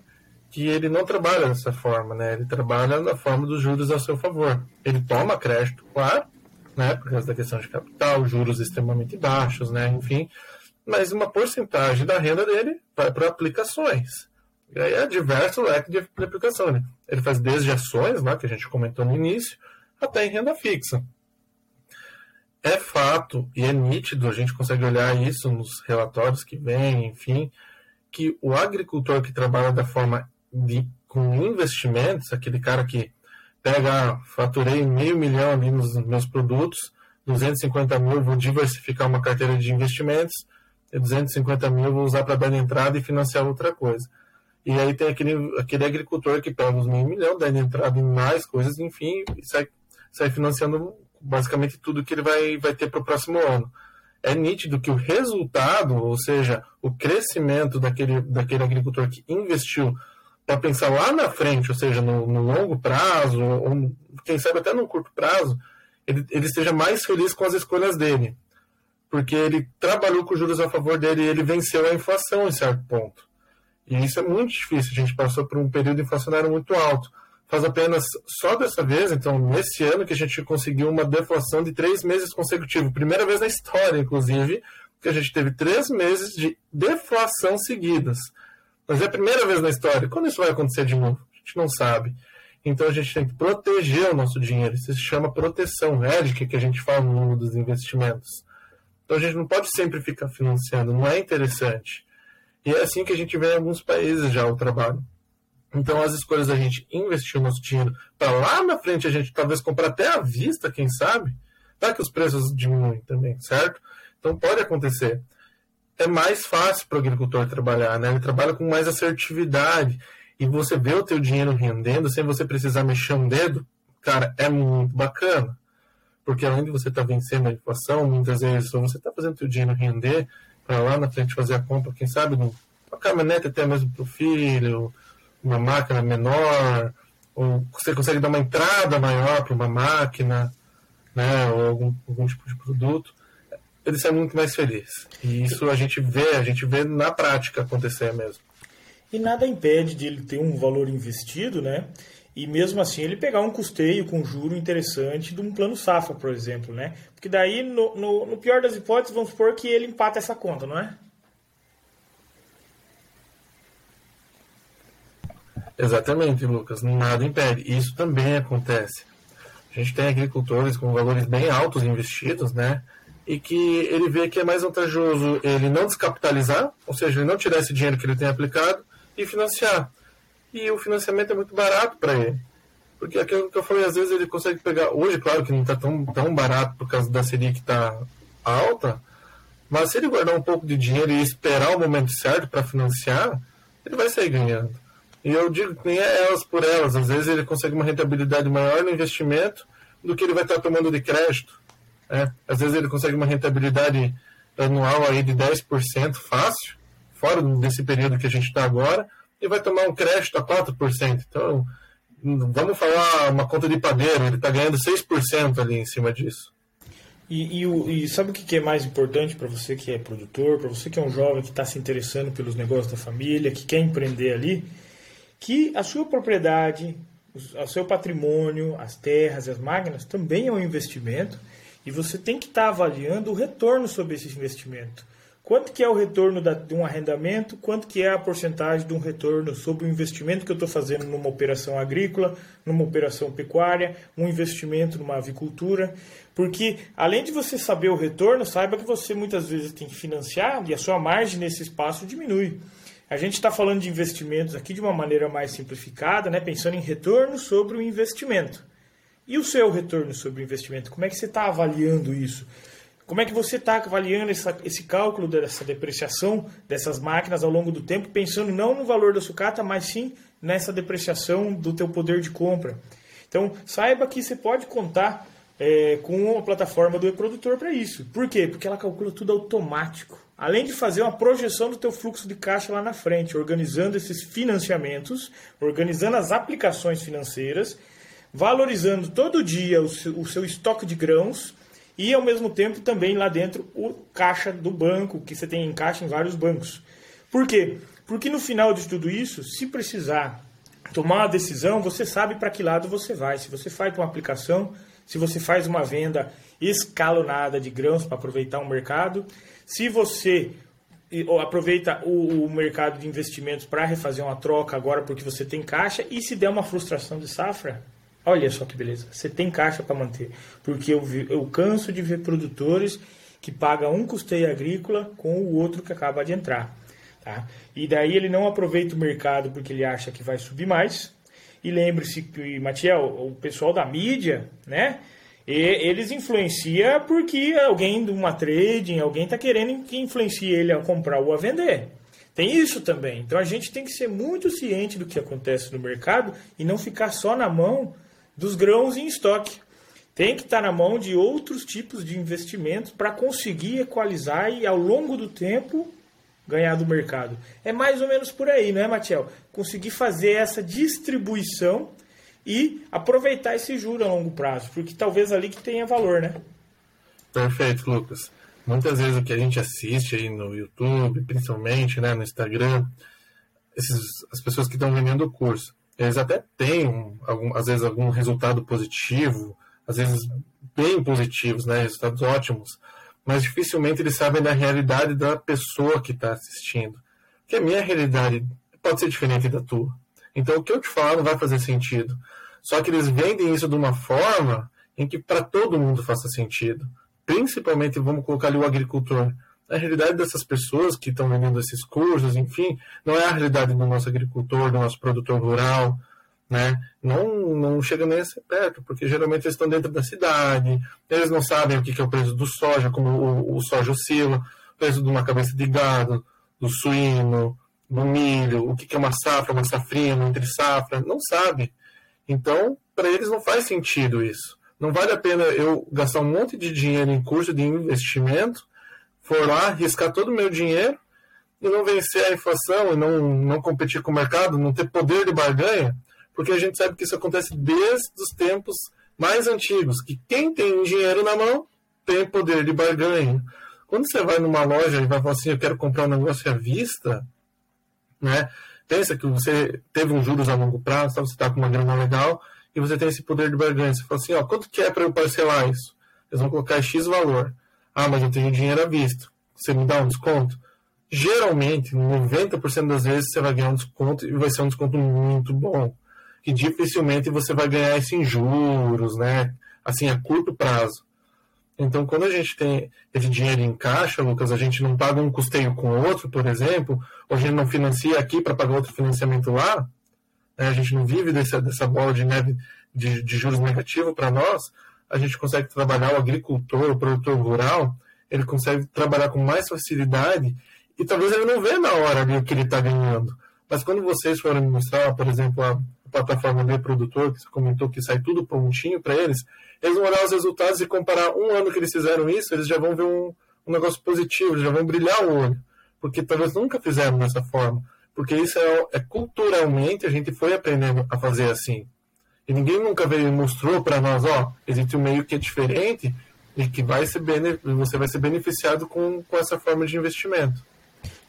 que ele não trabalha dessa forma, né? Ele trabalha na forma dos juros a seu favor. Ele toma crédito, claro, né? Por causa da questão de capital, juros extremamente baixos, né? Enfim, mas uma porcentagem da renda dele vai para aplicações. E aí é diverso leque de aplicação, né? Ele faz desde ações, lá que a gente comentou no início, até em renda fixa. É fato e é nítido, a gente consegue olhar isso nos relatórios que vêm, enfim, que o agricultor que trabalha da forma de, com investimentos, aquele cara que pega, faturei meio milhão ali nos meus produtos, 250 mil vou diversificar uma carteira de investimentos, e 250 mil vou usar para dar entrada e financiar outra coisa. E aí tem aquele, aquele agricultor que pega os meio milhão, dá entrada em mais coisas, enfim, e sai, sai financiando basicamente tudo que ele vai, vai ter para o próximo ano. É nítido que o resultado, ou seja, o crescimento daquele, daquele agricultor que investiu para pensar lá na frente, ou seja, no, no longo prazo, ou quem sabe até no curto prazo, ele, ele esteja mais feliz com as escolhas dele. Porque ele trabalhou com juros a favor dele e ele venceu a inflação em certo ponto. E isso é muito difícil. A gente passou por um período inflacionário muito alto. Faz apenas só dessa vez, então, nesse ano, que a gente conseguiu uma deflação de três meses consecutivos. Primeira vez na história, inclusive, que a gente teve três meses de deflação seguidas. Mas é a primeira vez na história. Quando isso vai acontecer de novo? A gente não sabe. Então a gente tem que proteger o nosso dinheiro. Isso se chama proteção hedge, que a gente fala no mundo dos investimentos. Então a gente não pode sempre ficar financiando, não é interessante. E é assim que a gente vê em alguns países já o trabalho. Então as escolhas da gente investir o nosso dinheiro para lá na frente a gente talvez comprar até à vista, quem sabe, para que os preços diminuem também, certo? Então pode acontecer. É mais fácil para o agricultor trabalhar, né? Ele trabalha com mais assertividade e você vê o teu dinheiro rendendo sem você precisar mexer um dedo, cara, é muito bacana. Porque além de você estar tá vencendo a inflação, muitas vezes você está fazendo o teu dinheiro render para lá na frente fazer a compra, quem sabe, uma caminhonete até mesmo para o filho, uma máquina menor, ou você consegue dar uma entrada maior para uma máquina, né, ou algum, algum tipo de produto, ele sai muito mais feliz. E isso a gente vê, a gente vê na prática acontecer mesmo. E nada impede de ele ter um valor investido, né? E mesmo assim ele pegar um custeio com juro interessante de um plano safra, por exemplo, né? Porque daí, no, no, no pior das hipóteses, vamos supor que ele empata essa conta, não é? Exatamente, Lucas. Nada impede. Isso também acontece. A gente tem agricultores com valores bem altos investidos, né? E que ele vê que é mais vantajoso ele não descapitalizar, ou seja, ele não tirar esse dinheiro que ele tem aplicado e financiar e o financiamento é muito barato para ele. Porque aquilo que eu falei, às vezes ele consegue pegar. Hoje, claro que não está tão, tão barato por causa da Selic que está alta, mas se ele guardar um pouco de dinheiro e esperar o momento certo para financiar, ele vai sair ganhando. E eu digo que nem é elas por elas. Às vezes ele consegue uma rentabilidade maior no investimento do que ele vai estar tá tomando de crédito. Né? Às vezes ele consegue uma rentabilidade anual aí de 10% fácil, fora desse período que a gente está agora, e vai tomar um crédito a 4%. Então, vamos falar uma conta de padeiro, ele está ganhando 6% ali em cima disso. E, e, e sabe o que é mais importante para você que é produtor, para você que é um jovem que está se interessando pelos negócios da família, que quer empreender ali? Que a sua propriedade, o seu patrimônio, as terras, as máquinas também é um investimento e você tem que estar tá avaliando o retorno sobre esse investimento. Quanto que é o retorno da, de um arrendamento? Quanto que é a porcentagem de um retorno sobre o investimento que eu estou fazendo numa operação agrícola, numa operação pecuária, um investimento numa avicultura? Porque além de você saber o retorno, saiba que você muitas vezes tem que financiar e a sua margem nesse espaço diminui. A gente está falando de investimentos aqui de uma maneira mais simplificada, né? pensando em retorno sobre o investimento. E o seu retorno sobre o investimento? Como é que você está avaliando isso? Como é que você está avaliando essa, esse cálculo dessa depreciação dessas máquinas ao longo do tempo, pensando não no valor da sucata, mas sim nessa depreciação do teu poder de compra? Então, saiba que você pode contar é, com a plataforma do e-produtor para isso. Por quê? Porque ela calcula tudo automático. Além de fazer uma projeção do teu fluxo de caixa lá na frente, organizando esses financiamentos, organizando as aplicações financeiras, valorizando todo dia o seu, o seu estoque de grãos, e ao mesmo tempo também lá dentro o caixa do banco, que você tem em caixa em vários bancos. Por quê? Porque no final de tudo isso, se precisar tomar uma decisão, você sabe para que lado você vai. Se você faz uma aplicação, se você faz uma venda escalonada de grãos para aproveitar o mercado, se você aproveita o, o mercado de investimentos para refazer uma troca agora porque você tem caixa e se der uma frustração de safra, Olha só que beleza. Você tem caixa para manter. Porque eu, vi, eu canso de ver produtores que pagam um custeio agrícola com o outro que acaba de entrar. Tá? E daí ele não aproveita o mercado porque ele acha que vai subir mais. E lembre-se que, Matiel, o pessoal da mídia, né? E eles influenciam porque alguém de uma trading, alguém está querendo que influencie ele a comprar ou a vender. Tem isso também. Então a gente tem que ser muito ciente do que acontece no mercado e não ficar só na mão dos grãos em estoque. Tem que estar na mão de outros tipos de investimentos para conseguir equalizar e, ao longo do tempo, ganhar do mercado. É mais ou menos por aí, não é, Matiel? Conseguir fazer essa distribuição e aproveitar esse juro a longo prazo, porque talvez ali que tenha valor, né? Perfeito, Lucas. Muitas vezes o que a gente assiste aí no YouTube, principalmente né, no Instagram, esses, as pessoas que estão vendendo o curso, eles até têm, um, algum, às vezes, algum resultado positivo, às vezes bem positivos, né, resultados ótimos, mas dificilmente eles sabem da realidade da pessoa que está assistindo. Porque a minha realidade pode ser diferente da tua. Então, o que eu te falo não vai fazer sentido. Só que eles vendem isso de uma forma em que para todo mundo faça sentido. Principalmente, vamos colocar ali o agricultor. A realidade dessas pessoas que estão vendendo esses cursos, enfim, não é a realidade do nosso agricultor, do nosso produtor rural, né? Não, não chega nem a ser perto, porque geralmente eles estão dentro da cidade, eles não sabem o que é o preço do soja, como o, o soja oscila, o preço de uma cabeça de gado, do suíno, do milho, o que é uma safra, uma safrinha, uma entre safra, não sabe. Então, para eles não faz sentido isso. Não vale a pena eu gastar um monte de dinheiro em curso de investimento, for lá, riscar todo o meu dinheiro e não vencer a inflação e não, não competir com o mercado, não ter poder de barganha, porque a gente sabe que isso acontece desde os tempos mais antigos, que quem tem dinheiro na mão tem poder de barganha. Quando você vai numa loja e vai falar assim, eu quero comprar um negócio à vista, né? Pensa que você teve um juros a longo prazo, você está com uma grana legal e você tem esse poder de barganha. Você fala assim, ó, quanto que é para eu parcelar isso? Eles vão colocar X valor. Ah, mas eu tenho dinheiro à vista. Você me dá um desconto? Geralmente, 90% das vezes você vai ganhar um desconto e vai ser um desconto muito bom. Que dificilmente você vai ganhar isso em juros, né? Assim, a curto prazo. Então, quando a gente tem esse dinheiro em caixa, Lucas, a gente não paga um custeio com outro, por exemplo, ou a gente não financia aqui para pagar outro financiamento lá, né? a gente não vive dessa, dessa bola de neve de, de juros negativo para nós, a gente consegue trabalhar o agricultor, o produtor rural, ele consegue trabalhar com mais facilidade e talvez ele não vê na hora ali o que ele está ganhando. Mas quando vocês forem mostrar, por exemplo, a plataforma de produtor, que você comentou que sai tudo prontinho para eles, eles vão olhar os resultados e comparar um ano que eles fizeram isso, eles já vão ver um, um negócio positivo, já vão brilhar o olho. Porque talvez nunca fizeram dessa forma. Porque isso é, é culturalmente, a gente foi aprendendo a fazer assim. E ninguém nunca veio e mostrou para nós, ó, existe um meio que é diferente e que vai ser você vai ser beneficiado com, com essa forma de investimento.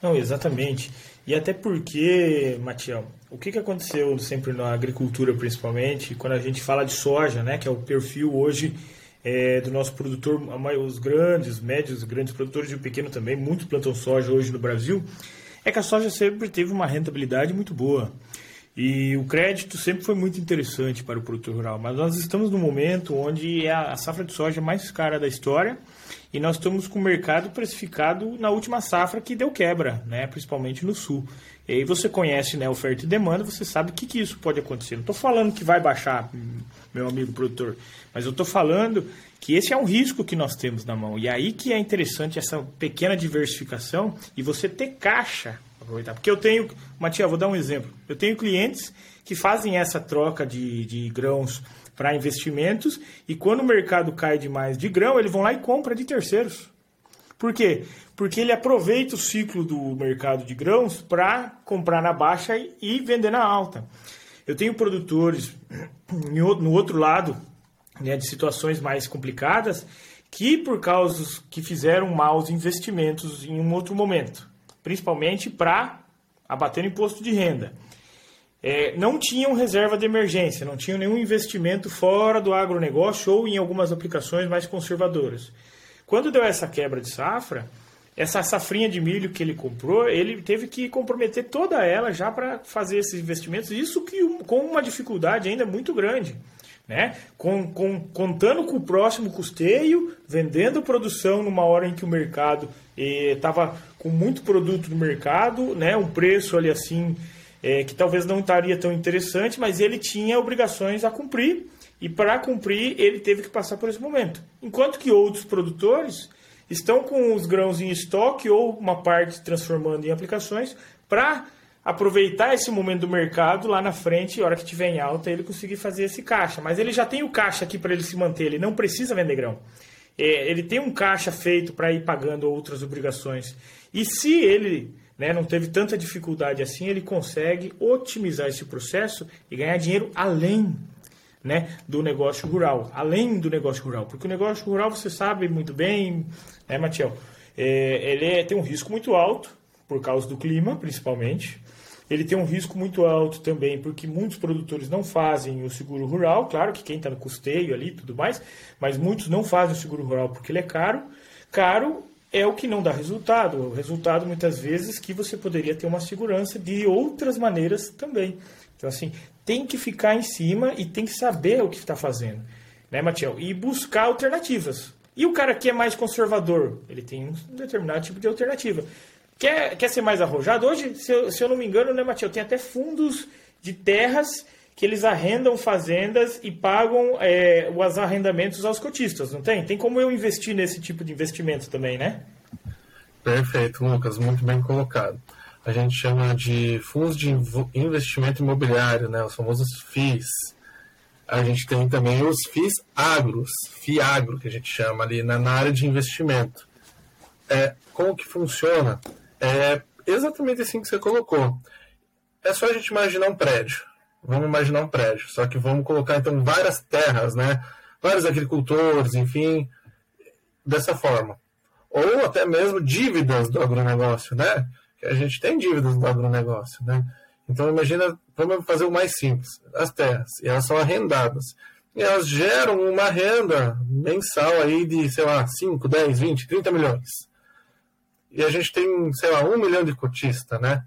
Não, exatamente. E até porque, Matiel, o que, que aconteceu sempre na agricultura, principalmente, quando a gente fala de soja, né, que é o perfil hoje é, do nosso produtor, os grandes, médios, grandes produtores e o pequeno também, muitos plantam soja hoje no Brasil, é que a soja sempre teve uma rentabilidade muito boa. E o crédito sempre foi muito interessante para o produtor rural, mas nós estamos num momento onde é a safra de soja mais cara da história e nós estamos com o mercado precificado na última safra que deu quebra, né, principalmente no sul. E aí você conhece né, oferta e demanda, você sabe o que, que isso pode acontecer. Não estou falando que vai baixar, meu amigo produtor, mas eu estou falando que esse é um risco que nós temos na mão. E aí que é interessante essa pequena diversificação e você ter caixa aproveitar. Porque eu tenho, Matias, vou dar um exemplo. Eu tenho clientes que fazem essa troca de, de grãos para investimentos e quando o mercado cai demais de grão, eles vão lá e compram de terceiros. Por quê? Porque ele aproveita o ciclo do mercado de grãos para comprar na baixa e vender na alta. Eu tenho produtores [CLEARS THROAT] no outro lado né, de situações mais complicadas que, por causa que fizeram maus investimentos em um outro momento, principalmente para abater o imposto de renda é, não tinham reserva de emergência, não tinham nenhum investimento fora do agronegócio ou em algumas aplicações mais conservadoras. Quando deu essa quebra de safra, essa safrinha de milho que ele comprou, ele teve que comprometer toda ela já para fazer esses investimentos, isso que com uma dificuldade ainda muito grande. Né? Com, com, contando com o próximo custeio, vendendo produção numa hora em que o mercado estava eh, com muito produto no mercado, né? um preço ali assim é, que talvez não estaria tão interessante, mas ele tinha obrigações a cumprir e para cumprir ele teve que passar por esse momento. Enquanto que outros produtores estão com os grãos em estoque ou uma parte transformando em aplicações para aproveitar esse momento do mercado lá na frente, a hora que tiver em alta, ele conseguir fazer esse caixa. Mas ele já tem o caixa aqui para ele se manter, ele não precisa vender grão. É, ele tem um caixa feito para ir pagando outras obrigações. E se ele né, não teve tanta dificuldade assim, ele consegue otimizar esse processo e ganhar dinheiro além né, do negócio rural, além do negócio rural, porque o negócio rural você sabe muito bem, né, Matiel? É, ele é, tem um risco muito alto por causa do clima, principalmente. Ele tem um risco muito alto também, porque muitos produtores não fazem o seguro rural, claro que quem está no custeio ali tudo mais, mas muitos não fazem o seguro rural porque ele é caro. Caro é o que não dá resultado. O resultado, muitas vezes, que você poderia ter uma segurança de outras maneiras também. Então, assim, tem que ficar em cima e tem que saber o que está fazendo, né, Matiel? E buscar alternativas. E o cara que é mais conservador, ele tem um determinado tipo de alternativa. Quer, quer ser mais arrojado? Hoje, se eu, se eu não me engano, né, Matiel, tem até fundos de terras que eles arrendam fazendas e pagam é, os arrendamentos aos cotistas, não tem? Tem como eu investir nesse tipo de investimento também, né? Perfeito, Lucas, muito bem colocado. A gente chama de fundos de investimento imobiliário, né, os famosos FIIs. A gente tem também os FIIs agros, FIAGRO, que a gente chama ali na, na área de investimento. É, como que funciona? É exatamente assim que você colocou. É só a gente imaginar um prédio. Vamos imaginar um prédio. Só que vamos colocar, então, várias terras, né? Vários agricultores, enfim, dessa forma. Ou até mesmo dívidas do agronegócio, né? Que a gente tem dívidas do agronegócio, né? Então, imagina, vamos fazer o mais simples. As terras, e elas são arrendadas. E elas geram uma renda mensal aí de, sei lá, 5, 10, 20, 30 milhões e a gente tem, sei lá, um milhão de cotistas, né?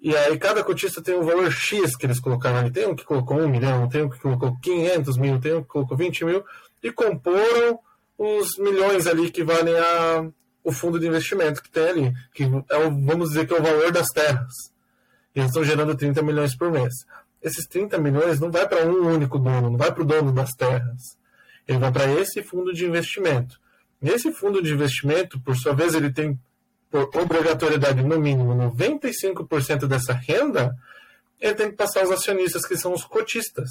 E aí cada cotista tem um valor X que eles colocaram ali. Tem um que colocou um milhão, tem um que colocou 500 mil, tem um que colocou 20 mil, e comporam os milhões ali que valem a, o fundo de investimento que tem ali, que é o, vamos dizer que é o valor das terras. E eles estão gerando 30 milhões por mês. Esses 30 milhões não vai para um único dono, não vai para o dono das terras. Ele vai para esse fundo de investimento. Nesse fundo de investimento, por sua vez, ele tem por obrigatoriedade, no mínimo 95% dessa renda, ele tem que passar aos acionistas, que são os cotistas.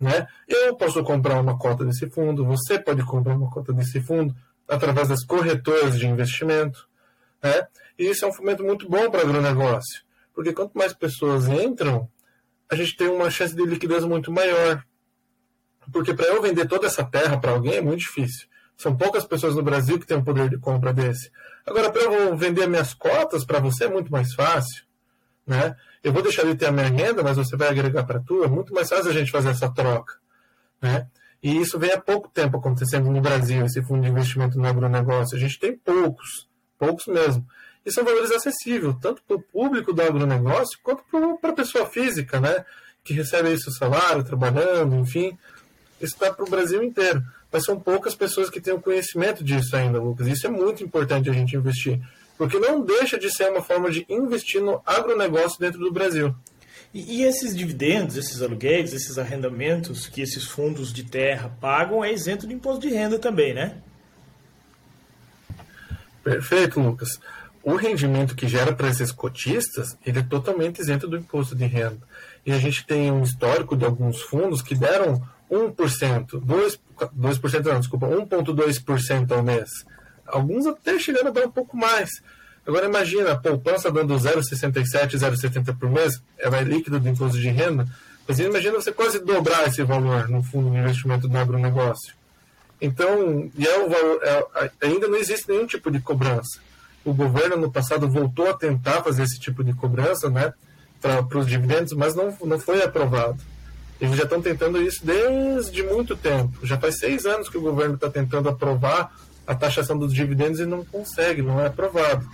Né? Eu posso comprar uma cota desse fundo, você pode comprar uma cota desse fundo através das corretoras de investimento. Né? E isso é um fomento muito bom para o agronegócio, porque quanto mais pessoas entram, a gente tem uma chance de liquidez muito maior. Porque para eu vender toda essa terra para alguém é muito difícil. São poucas pessoas no Brasil que têm um poder de compra desse. Agora, para eu vender minhas cotas, para você é muito mais fácil. Né? Eu vou deixar de ter a minha renda, mas você vai agregar para a tua. É muito mais fácil a gente fazer essa troca. Né? E isso vem há pouco tempo acontecendo no Brasil, esse fundo de investimento no agronegócio. A gente tem poucos, poucos mesmo. E são valores acessíveis, tanto para o público do agronegócio, quanto para a pessoa física, né? que recebe aí seu salário, trabalhando, enfim. Isso está para o Brasil inteiro mas são poucas pessoas que têm o conhecimento disso ainda, Lucas. Isso é muito importante a gente investir, porque não deixa de ser uma forma de investir no agronegócio dentro do Brasil. E, esses dividendos, esses aluguéis, esses arrendamentos que esses fundos de terra pagam é isento de imposto de renda também, né? Perfeito, Lucas. O rendimento que gera para esses cotistas, ele é totalmente isento do imposto de renda. E a gente tem um histórico de alguns fundos que deram 1%, 2%, 2% não, desculpa, 1,2% ao mês. Alguns até chegando a dar um pouco mais. Agora imagina, a poupança dando 0,67, 0,70 por mês, ela é líquida do imposto de renda, mas imagina você quase dobrar esse valor no fundo de investimento do agronegócio. Então, e é valor, é, ainda não existe nenhum tipo de cobrança. O governo no passado voltou a tentar fazer esse tipo de cobrança, né, para os dividendos, mas não, não foi aprovado. Eles já estão tentando isso desde muito tempo. Já faz seis anos que o governo está tentando aprovar a taxação dos dividendos e não consegue, não é aprovado.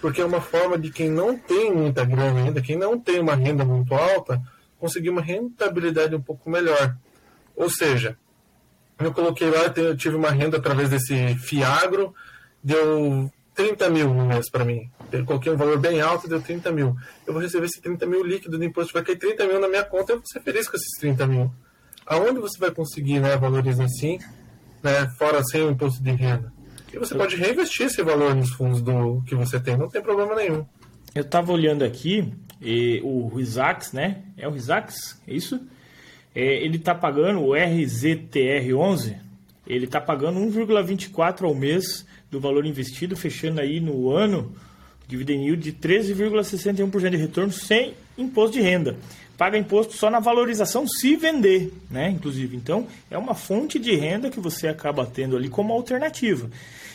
Porque é uma forma de quem não tem muita grana ainda, quem não tem uma renda muito alta, conseguir uma rentabilidade um pouco melhor. Ou seja, eu coloquei lá, eu tive uma renda através desse Fiagro, deu 30 mil no mês para mim. Eu coloquei um valor bem alto, deu 30 mil. Eu vou receber esse 30 mil líquido de imposto, vai cair 30 mil na minha conta, eu vou ser feliz com esses 30 mil. Aonde você vai conseguir né, valores assim, né, fora sem o imposto de renda? E você pode reinvestir esse valor nos fundos do que você tem, não tem problema nenhum. Eu estava olhando aqui, e o Risax, né? É o Risax? É isso? É, ele está pagando o RZTR11, ele está pagando 1,24 ao mês do valor investido, fechando aí no ano Dividend yield de 13,61% de retorno sem imposto de renda. Paga imposto só na valorização se vender, né? Inclusive, então é uma fonte de renda que você acaba tendo ali como alternativa.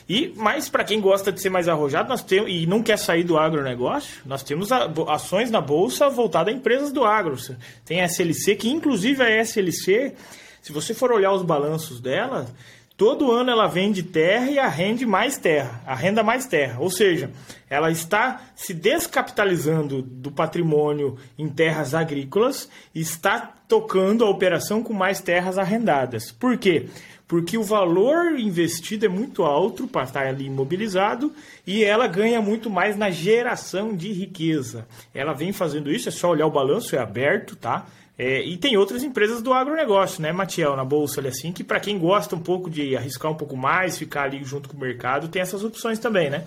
E mas para quem gosta de ser mais arrojado, nós temos e não quer sair do agronegócio, nós temos ações na bolsa voltadas a empresas do agro. Tem a SLC que inclusive a SLC, se você for olhar os balanços dela, Todo ano ela vende terra e arrende mais terra, arrenda mais terra. Ou seja, ela está se descapitalizando do patrimônio em terras agrícolas e está tocando a operação com mais terras arrendadas. Por quê? Porque o valor investido é muito alto para estar ali imobilizado e ela ganha muito mais na geração de riqueza. Ela vem fazendo isso, é só olhar o balanço, é aberto, tá? É, e tem outras empresas do agronegócio, né, Matiel, na bolsa ali assim, que para quem gosta um pouco de arriscar um pouco mais, ficar ali junto com o mercado, tem essas opções também, né?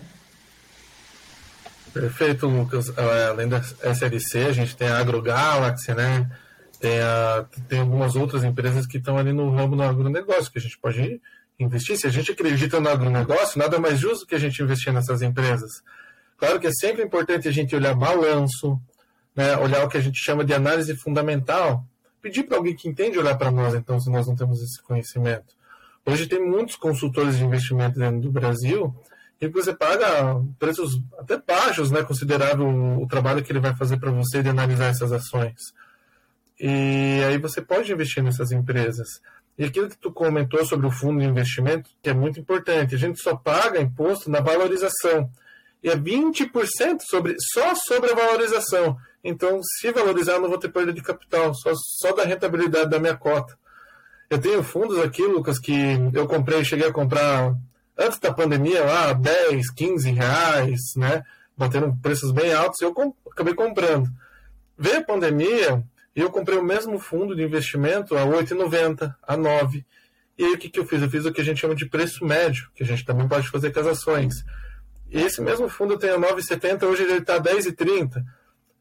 Perfeito, Lucas. É, além da SLC, a gente tem a AgroGalaxy, né? Tem, a, tem algumas outras empresas que estão ali no ramo do agronegócio, que a gente pode investir. Se a gente acredita no agronegócio, nada mais justo que a gente investir nessas empresas. Claro que é sempre importante a gente olhar balanço, né, olhar o que a gente chama de análise fundamental, pedir para alguém que entende olhar para nós, então, se nós não temos esse conhecimento. Hoje tem muitos consultores de investimento dentro do Brasil e você paga preços até baixos, né, considerável o trabalho que ele vai fazer para você de analisar essas ações. E aí você pode investir nessas empresas. E aquilo que tu comentou sobre o fundo de investimento, que é muito importante, a gente só paga imposto na valorização. E é 20% sobre, só sobre a valorização. Então, se valorizar, eu não vou ter perda de capital, só, só da rentabilidade da minha cota. Eu tenho fundos aqui, Lucas, que eu comprei, cheguei a comprar antes da pandemia lá, 10, 15 reais, né? Batendo preços bem altos, e eu acabei comprando. Veio a pandemia e eu comprei o mesmo fundo de investimento a 8,90, a 9. E aí o que, que eu fiz? Eu fiz o que a gente chama de preço médio, que a gente também pode fazer com as ações. E esse mesmo fundo tem a 9,70, hoje ele está a 10,30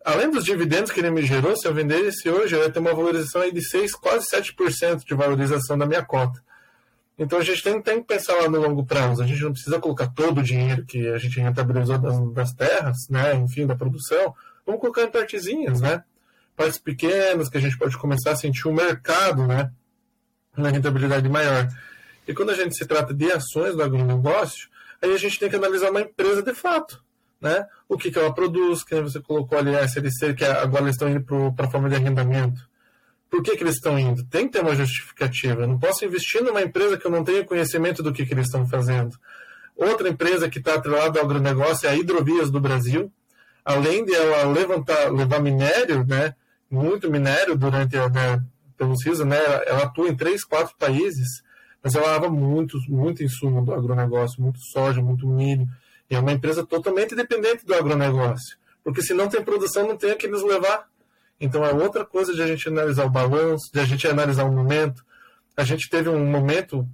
além dos dividendos que ele me gerou, se eu vender esse hoje, eu ia ter uma valorização aí de 6, quase 7% de valorização da minha cota. Então a gente tem, tem, que pensar lá no longo prazo. A gente não precisa colocar todo o dinheiro que a gente rentabilizou das, das terras, né, enfim, da produção. Vamos colocar em partezinhas, né? Partes pequenas que a gente pode começar a sentir o mercado, né? Na rentabilidade maior. E quando a gente se trata de ações do agronegócio, aí a gente tem que analisar uma empresa de fato né? O que, que ela produz, que você colocou ali a SLC, que agora eles estão indo para a forma de arrendamento. Por que, que eles estão indo? Tem que ter uma justificativa. Eu não posso investir numa empresa que eu não tenho conhecimento do que, que eles estão fazendo. Outra empresa que está atrelada ao agronegócio é a Hidrovias do Brasil. Além de ela levantar, levar minério, né, muito minério durante a, né, né, ela atua em três, quatro países, mas ela lava muito, muito insumo do agronegócio, muito soja, muito milho. É uma empresa totalmente dependente do agronegócio, porque se não tem produção, não tem a que nos levar. Então é outra coisa de a gente analisar o balanço, de a gente analisar o momento. A gente teve um momento,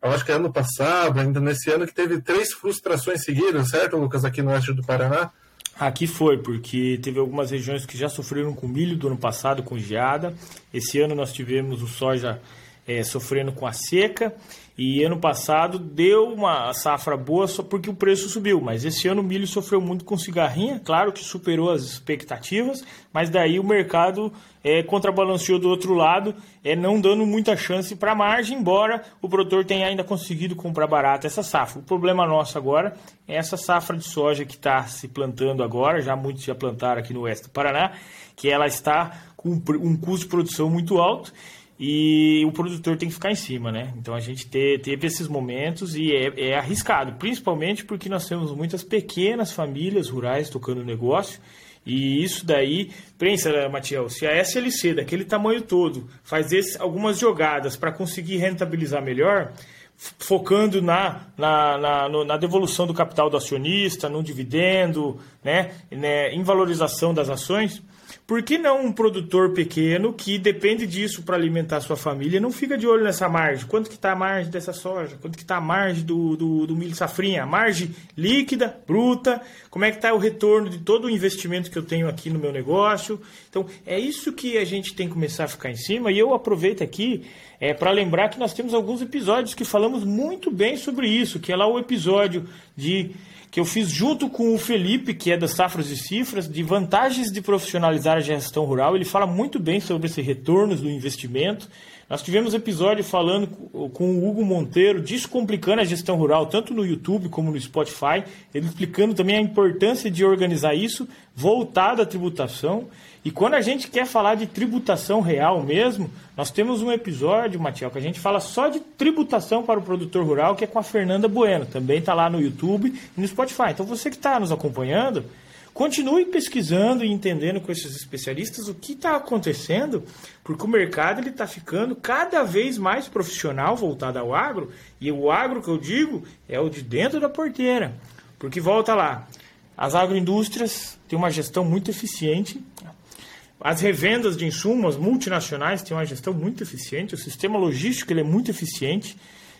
acho que é ano passado, ainda nesse ano, que teve três frustrações seguidas, certo, Lucas, aqui no oeste do Paraná? Aqui foi, porque teve algumas regiões que já sofreram com milho do ano passado, com geada. Esse ano nós tivemos o soja é, sofrendo com a seca. E ano passado deu uma safra boa só porque o preço subiu, mas esse ano o milho sofreu muito com cigarrinha, claro que superou as expectativas, mas daí o mercado é, contrabalanceou do outro lado, é, não dando muita chance para a margem, embora o produtor tenha ainda conseguido comprar barato essa safra. O problema nosso agora é essa safra de soja que está se plantando agora, já muitos já plantaram aqui no oeste do Paraná, que ela está com um custo de produção muito alto e o produtor tem que ficar em cima, né? Então a gente teve esses momentos e é, é, arriscado, principalmente porque nós temos muitas pequenas famílias rurais tocando negócio e isso daí, pensa, Matiel, se a SLC daquele tamanho todo faz esse, algumas jogadas para conseguir rentabilizar melhor, focando na, na, na, na, devolução do capital do acionista, no dividendo, né, né, em valorização das ações, por que não um produtor pequeno que depende disso para alimentar sua família não fica de olho nessa margem? Quanto que está a margem dessa soja? Quanto que está a margem do, do, do, milho safrinha? A margem líquida, bruta? Como é que está o retorno de todo o investimento que eu tenho aqui no meu negócio? Então, é isso que a gente tem que começar a ficar em cima. E eu aproveito aqui é, para lembrar que nós temos alguns episódios que falamos muito bem sobre isso, que é lá o episódio de que eu fiz junto com o Felipe, que é das Safras e Cifras, de vantagens de profissionalizar a gestão rural. Ele fala muito bem sobre esse retornos do investimento. Nós tivemos episódio falando com o Hugo Monteiro, descomplicando a gestão rural, tanto no YouTube como no Spotify, ele explicando também a importância de organizar isso, voltado à tributação. E quando a gente quer falar de tributação real mesmo, nós temos um episódio, Matiel, que a gente fala só de tributação para o produtor rural, que é com a Fernanda Bueno. Também está lá no YouTube e no Spotify. Então você que está nos acompanhando, Continue pesquisando e entendendo com esses especialistas o que está acontecendo, porque o mercado está ficando cada vez mais profissional voltado ao agro, e o agro que eu digo é o de dentro da porteira. Porque volta lá, as agroindústrias têm uma gestão muito eficiente, as revendas de insumos multinacionais têm uma gestão muito eficiente, o sistema logístico ele é muito eficiente,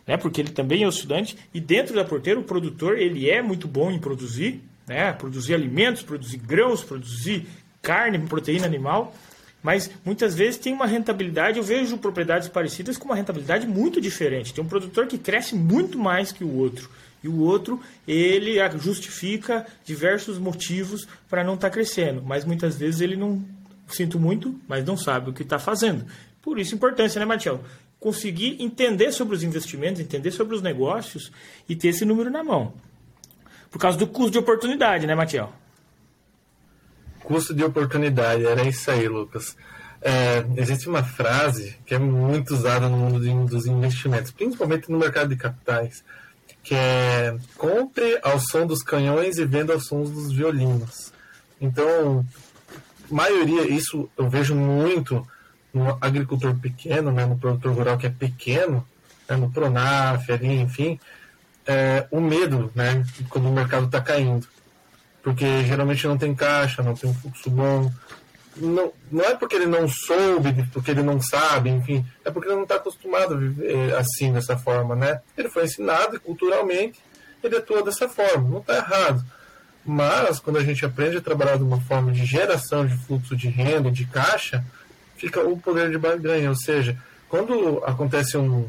né, porque ele também é estudante, e dentro da porteira o produtor ele é muito bom em produzir, né? produzir alimentos, produzir grãos, produzir carne, proteína animal, mas muitas vezes tem uma rentabilidade, eu vejo propriedades parecidas com uma rentabilidade muito diferente. Tem um produtor que cresce muito mais que o outro. E o outro, ele justifica diversos motivos para não estar tá crescendo, mas muitas vezes ele não, sinto muito, mas não sabe o que está fazendo. Por isso importância, né, Matiel? Conseguir entender sobre os investimentos, entender sobre os negócios e ter esse número na mão. Por causa do custo de oportunidade, né, Matiel? Custo de oportunidade, era isso aí, Lucas. É, existe uma frase que é muito usada no mundo dos investimentos, principalmente no mercado de capitais, que é compre ao som dos canhões e venda aos sons dos violinos. Então, maioria, isso eu vejo muito no agricultor pequeno, né, no produtor rural que é pequeno, né, no Pronaf, ali, enfim, é, o medo, né, quando o mercado está caindo. Porque geralmente não tem caixa, não tem um fluxo bom. Não, não é porque ele não soube, porque ele não sabe, enfim, é porque ele não está acostumado a viver assim, dessa forma, né? Ele foi ensinado culturalmente ele atua dessa forma, não está errado. Mas quando a gente aprende a trabalhar de uma forma de geração de fluxo de renda, de caixa, fica o poder de barganha. Ou seja, quando acontece um,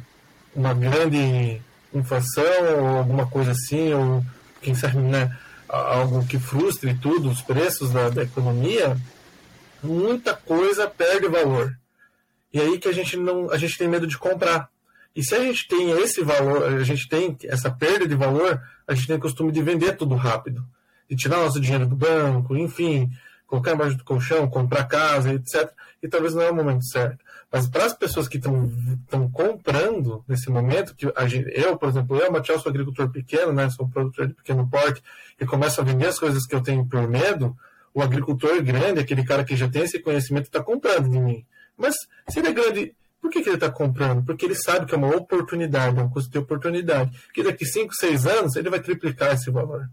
uma grande inflação ou alguma coisa assim, ou quem sabe, né, algo que frustre tudo, os preços da, da economia, muita coisa perde valor. E aí que a gente não, a gente tem medo de comprar. E se a gente tem esse valor, a gente tem essa perda de valor, a gente tem o costume de vender tudo rápido, de tirar nosso dinheiro do banco, enfim, colocar embaixo do colchão, comprar casa, etc. E talvez não é o momento certo. Mas para as pessoas que estão comprando nesse momento, que gente, eu, por exemplo, eu, Matiel, sou agricultor pequeno, né, sou produtor de pequeno porte, e começo a vender as coisas que eu tenho por medo, o agricultor grande, aquele cara que já tem esse conhecimento, está comprando de mim. Mas se ele é grande, por que, que ele está comprando? Porque ele sabe que é uma oportunidade, é um custo de oportunidade. Que daqui 5, 6 anos ele vai triplicar esse valor.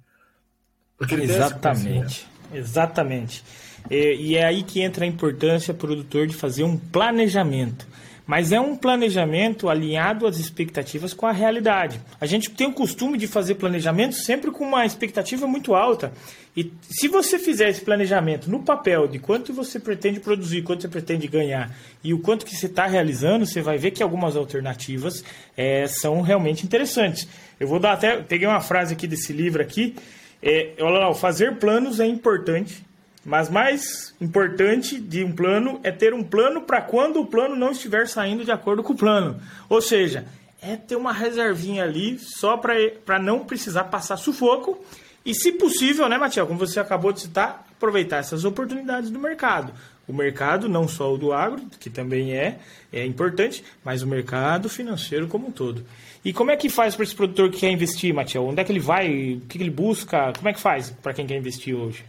Exatamente. Exatamente. É, e é aí que entra a importância produtor de fazer um planejamento. Mas é um planejamento alinhado às expectativas com a realidade. A gente tem o costume de fazer planejamento sempre com uma expectativa muito alta. E se você fizer esse planejamento no papel de quanto você pretende produzir, quanto você pretende ganhar e o quanto que você está realizando, você vai ver que algumas alternativas é, são realmente interessantes. Eu vou dar até. Peguei uma frase aqui desse livro aqui. É, olha lá, fazer planos é importante, mas mais importante de um plano é ter um plano para quando o plano não estiver saindo de acordo com o plano. Ou seja, é ter uma reservinha ali só para não precisar passar sufoco. E, se possível, né, Matiel, como você acabou de citar, aproveitar essas oportunidades do mercado. O mercado, não só o do agro, que também é, é importante, mas o mercado financeiro como um todo. E como é que faz para esse produtor que quer investir, Matiel? Onde é que ele vai? O que ele busca? Como é que faz para quem quer investir hoje?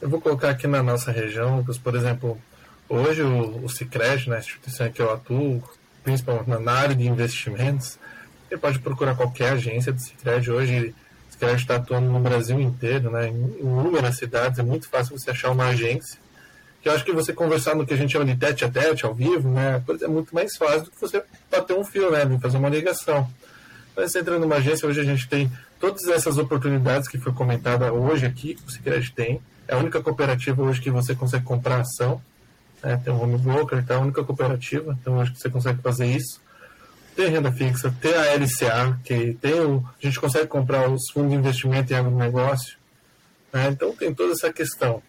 Eu vou colocar aqui na nossa região, por exemplo, hoje o, o Cicred, né, instituição em que eu atuo, principalmente na área de investimentos, você pode procurar qualquer agência do Cicred. Hoje, o Cicred está atuando no Brasil inteiro, né, em inúmeras cidades, é muito fácil você achar uma agência. Que eu acho que você conversar no que a gente chama de tete a tete, ao vivo, né, é muito mais fácil do que você bater um fio, né, fazer uma ligação. Então, você entra numa agência, hoje a gente tem todas essas oportunidades que foi comentada hoje aqui, que o Cicred tem é a única cooperativa hoje que você consegue comprar ação. Né? Tem um home broker, tá? A única cooperativa, então acho que você consegue fazer isso. ter renda fixa, ter a LCA, que tem o, a gente consegue comprar os fundos de investimento em agronegócio. Né? Então tem toda essa questão.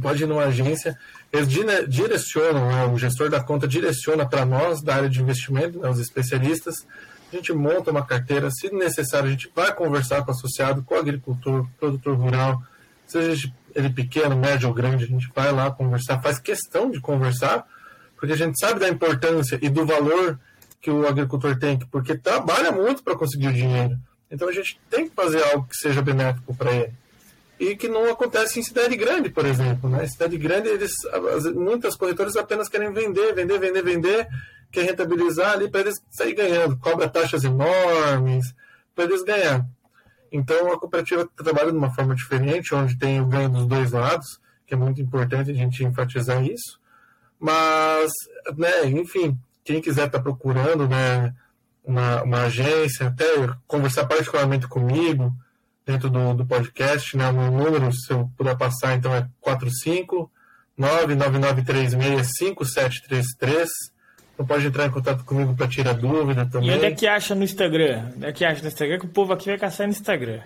Pode ir numa agência, eles direcionam, né? o gestor da conta direciona para nós da área de investimento, né? os especialistas. A gente monta uma carteira, se necessário, a gente vai conversar com o associado, com o agricultor, produtor rural, seja ele pequeno, médio ou grande, a gente vai lá conversar, faz questão de conversar, porque a gente sabe da importância e do valor que o agricultor tem, porque trabalha muito para conseguir o dinheiro. Então a gente tem que fazer algo que seja benéfico para ele. E que não acontece em cidade grande, por exemplo. Né? Cidade grande, eles, muitas corretoras apenas querem vender, vender, vender, vender, quer rentabilizar ali para eles sair ganhando. Cobra taxas enormes para eles ganhar. Então a cooperativa trabalha de uma forma diferente, onde tem o ganho dos dois lados, que é muito importante a gente enfatizar isso. Mas, né, enfim, quem quiser estar tá procurando né, uma, uma agência, até conversar particularmente comigo dentro do, do podcast, né, o meu número, se eu puder passar, então é 45 999365733. Então pode entrar em contato comigo para tirar dúvida também. E onde é que acha no Instagram? Onde é que acha no Instagram? Que o povo aqui vai caçar no Instagram.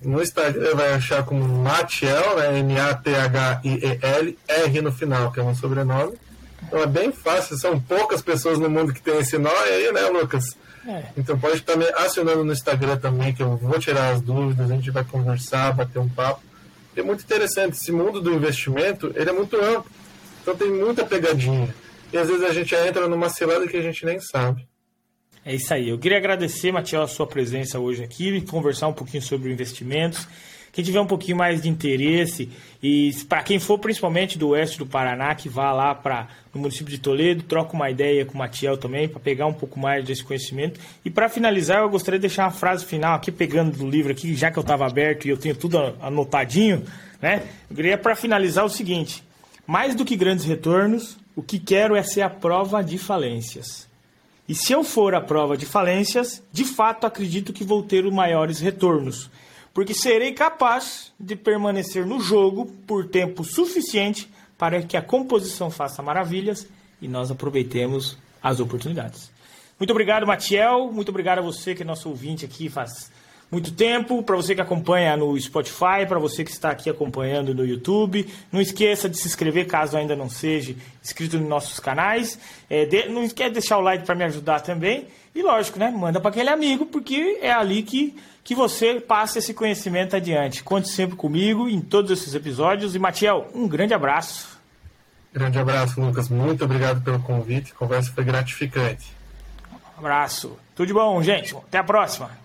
No Instagram vai achar como Matiel, né? M-A-T-H-I-E-L, R no final, que é meu sobrenome. Então é bem fácil, são poucas pessoas no mundo que tem esse nó aí, né, Lucas? É. Então pode estar me acionando no Instagram também, que eu vou tirar as dúvidas, a gente vai conversar, bater um papo. É muito interessante, esse mundo do investimento, ele é muito amplo. Então tem muita pegadinha. E às vezes a gente entra numa cilada que a gente nem sabe. É isso aí. Eu queria agradecer, Matiel, a sua presença hoje aqui e conversar um pouquinho sobre investimentos. Quem tiver um pouquinho mais de interesse e para quem for principalmente do oeste do Paraná, que vá lá para no município de Toledo, troca uma ideia com o Matiel também para pegar um pouco mais desse conhecimento. E para finalizar, eu gostaria de deixar uma frase final aqui pegando do livro aqui, já que eu estava aberto e eu tenho tudo anotadinho, né? Eu queria para finalizar o seguinte: mais do que grandes retornos, o que quero é ser a prova de falências. E se eu for a prova de falências, de fato acredito que vou ter os maiores retornos porque serei capaz de permanecer no jogo por tempo suficiente para que a composição faça maravilhas e nós aproveitemos as oportunidades. Muito obrigado, Matiel. Muito obrigado a você que é nosso ouvinte aqui faz muito tempo, para você que acompanha no Spotify, para você que está aqui acompanhando no YouTube. Não esqueça de se inscrever caso ainda não seja inscrito nos nossos canais. É, de, não esqueça de deixar o like para me ajudar também. E lógico, né? Manda para aquele amigo, porque é ali que que você passe esse conhecimento adiante. Conte sempre comigo em todos esses episódios. E, Matiel, um grande abraço. Grande abraço, Lucas. Muito obrigado pelo convite. A conversa foi gratificante. Um abraço. Tudo de bom, gente. Até a próxima.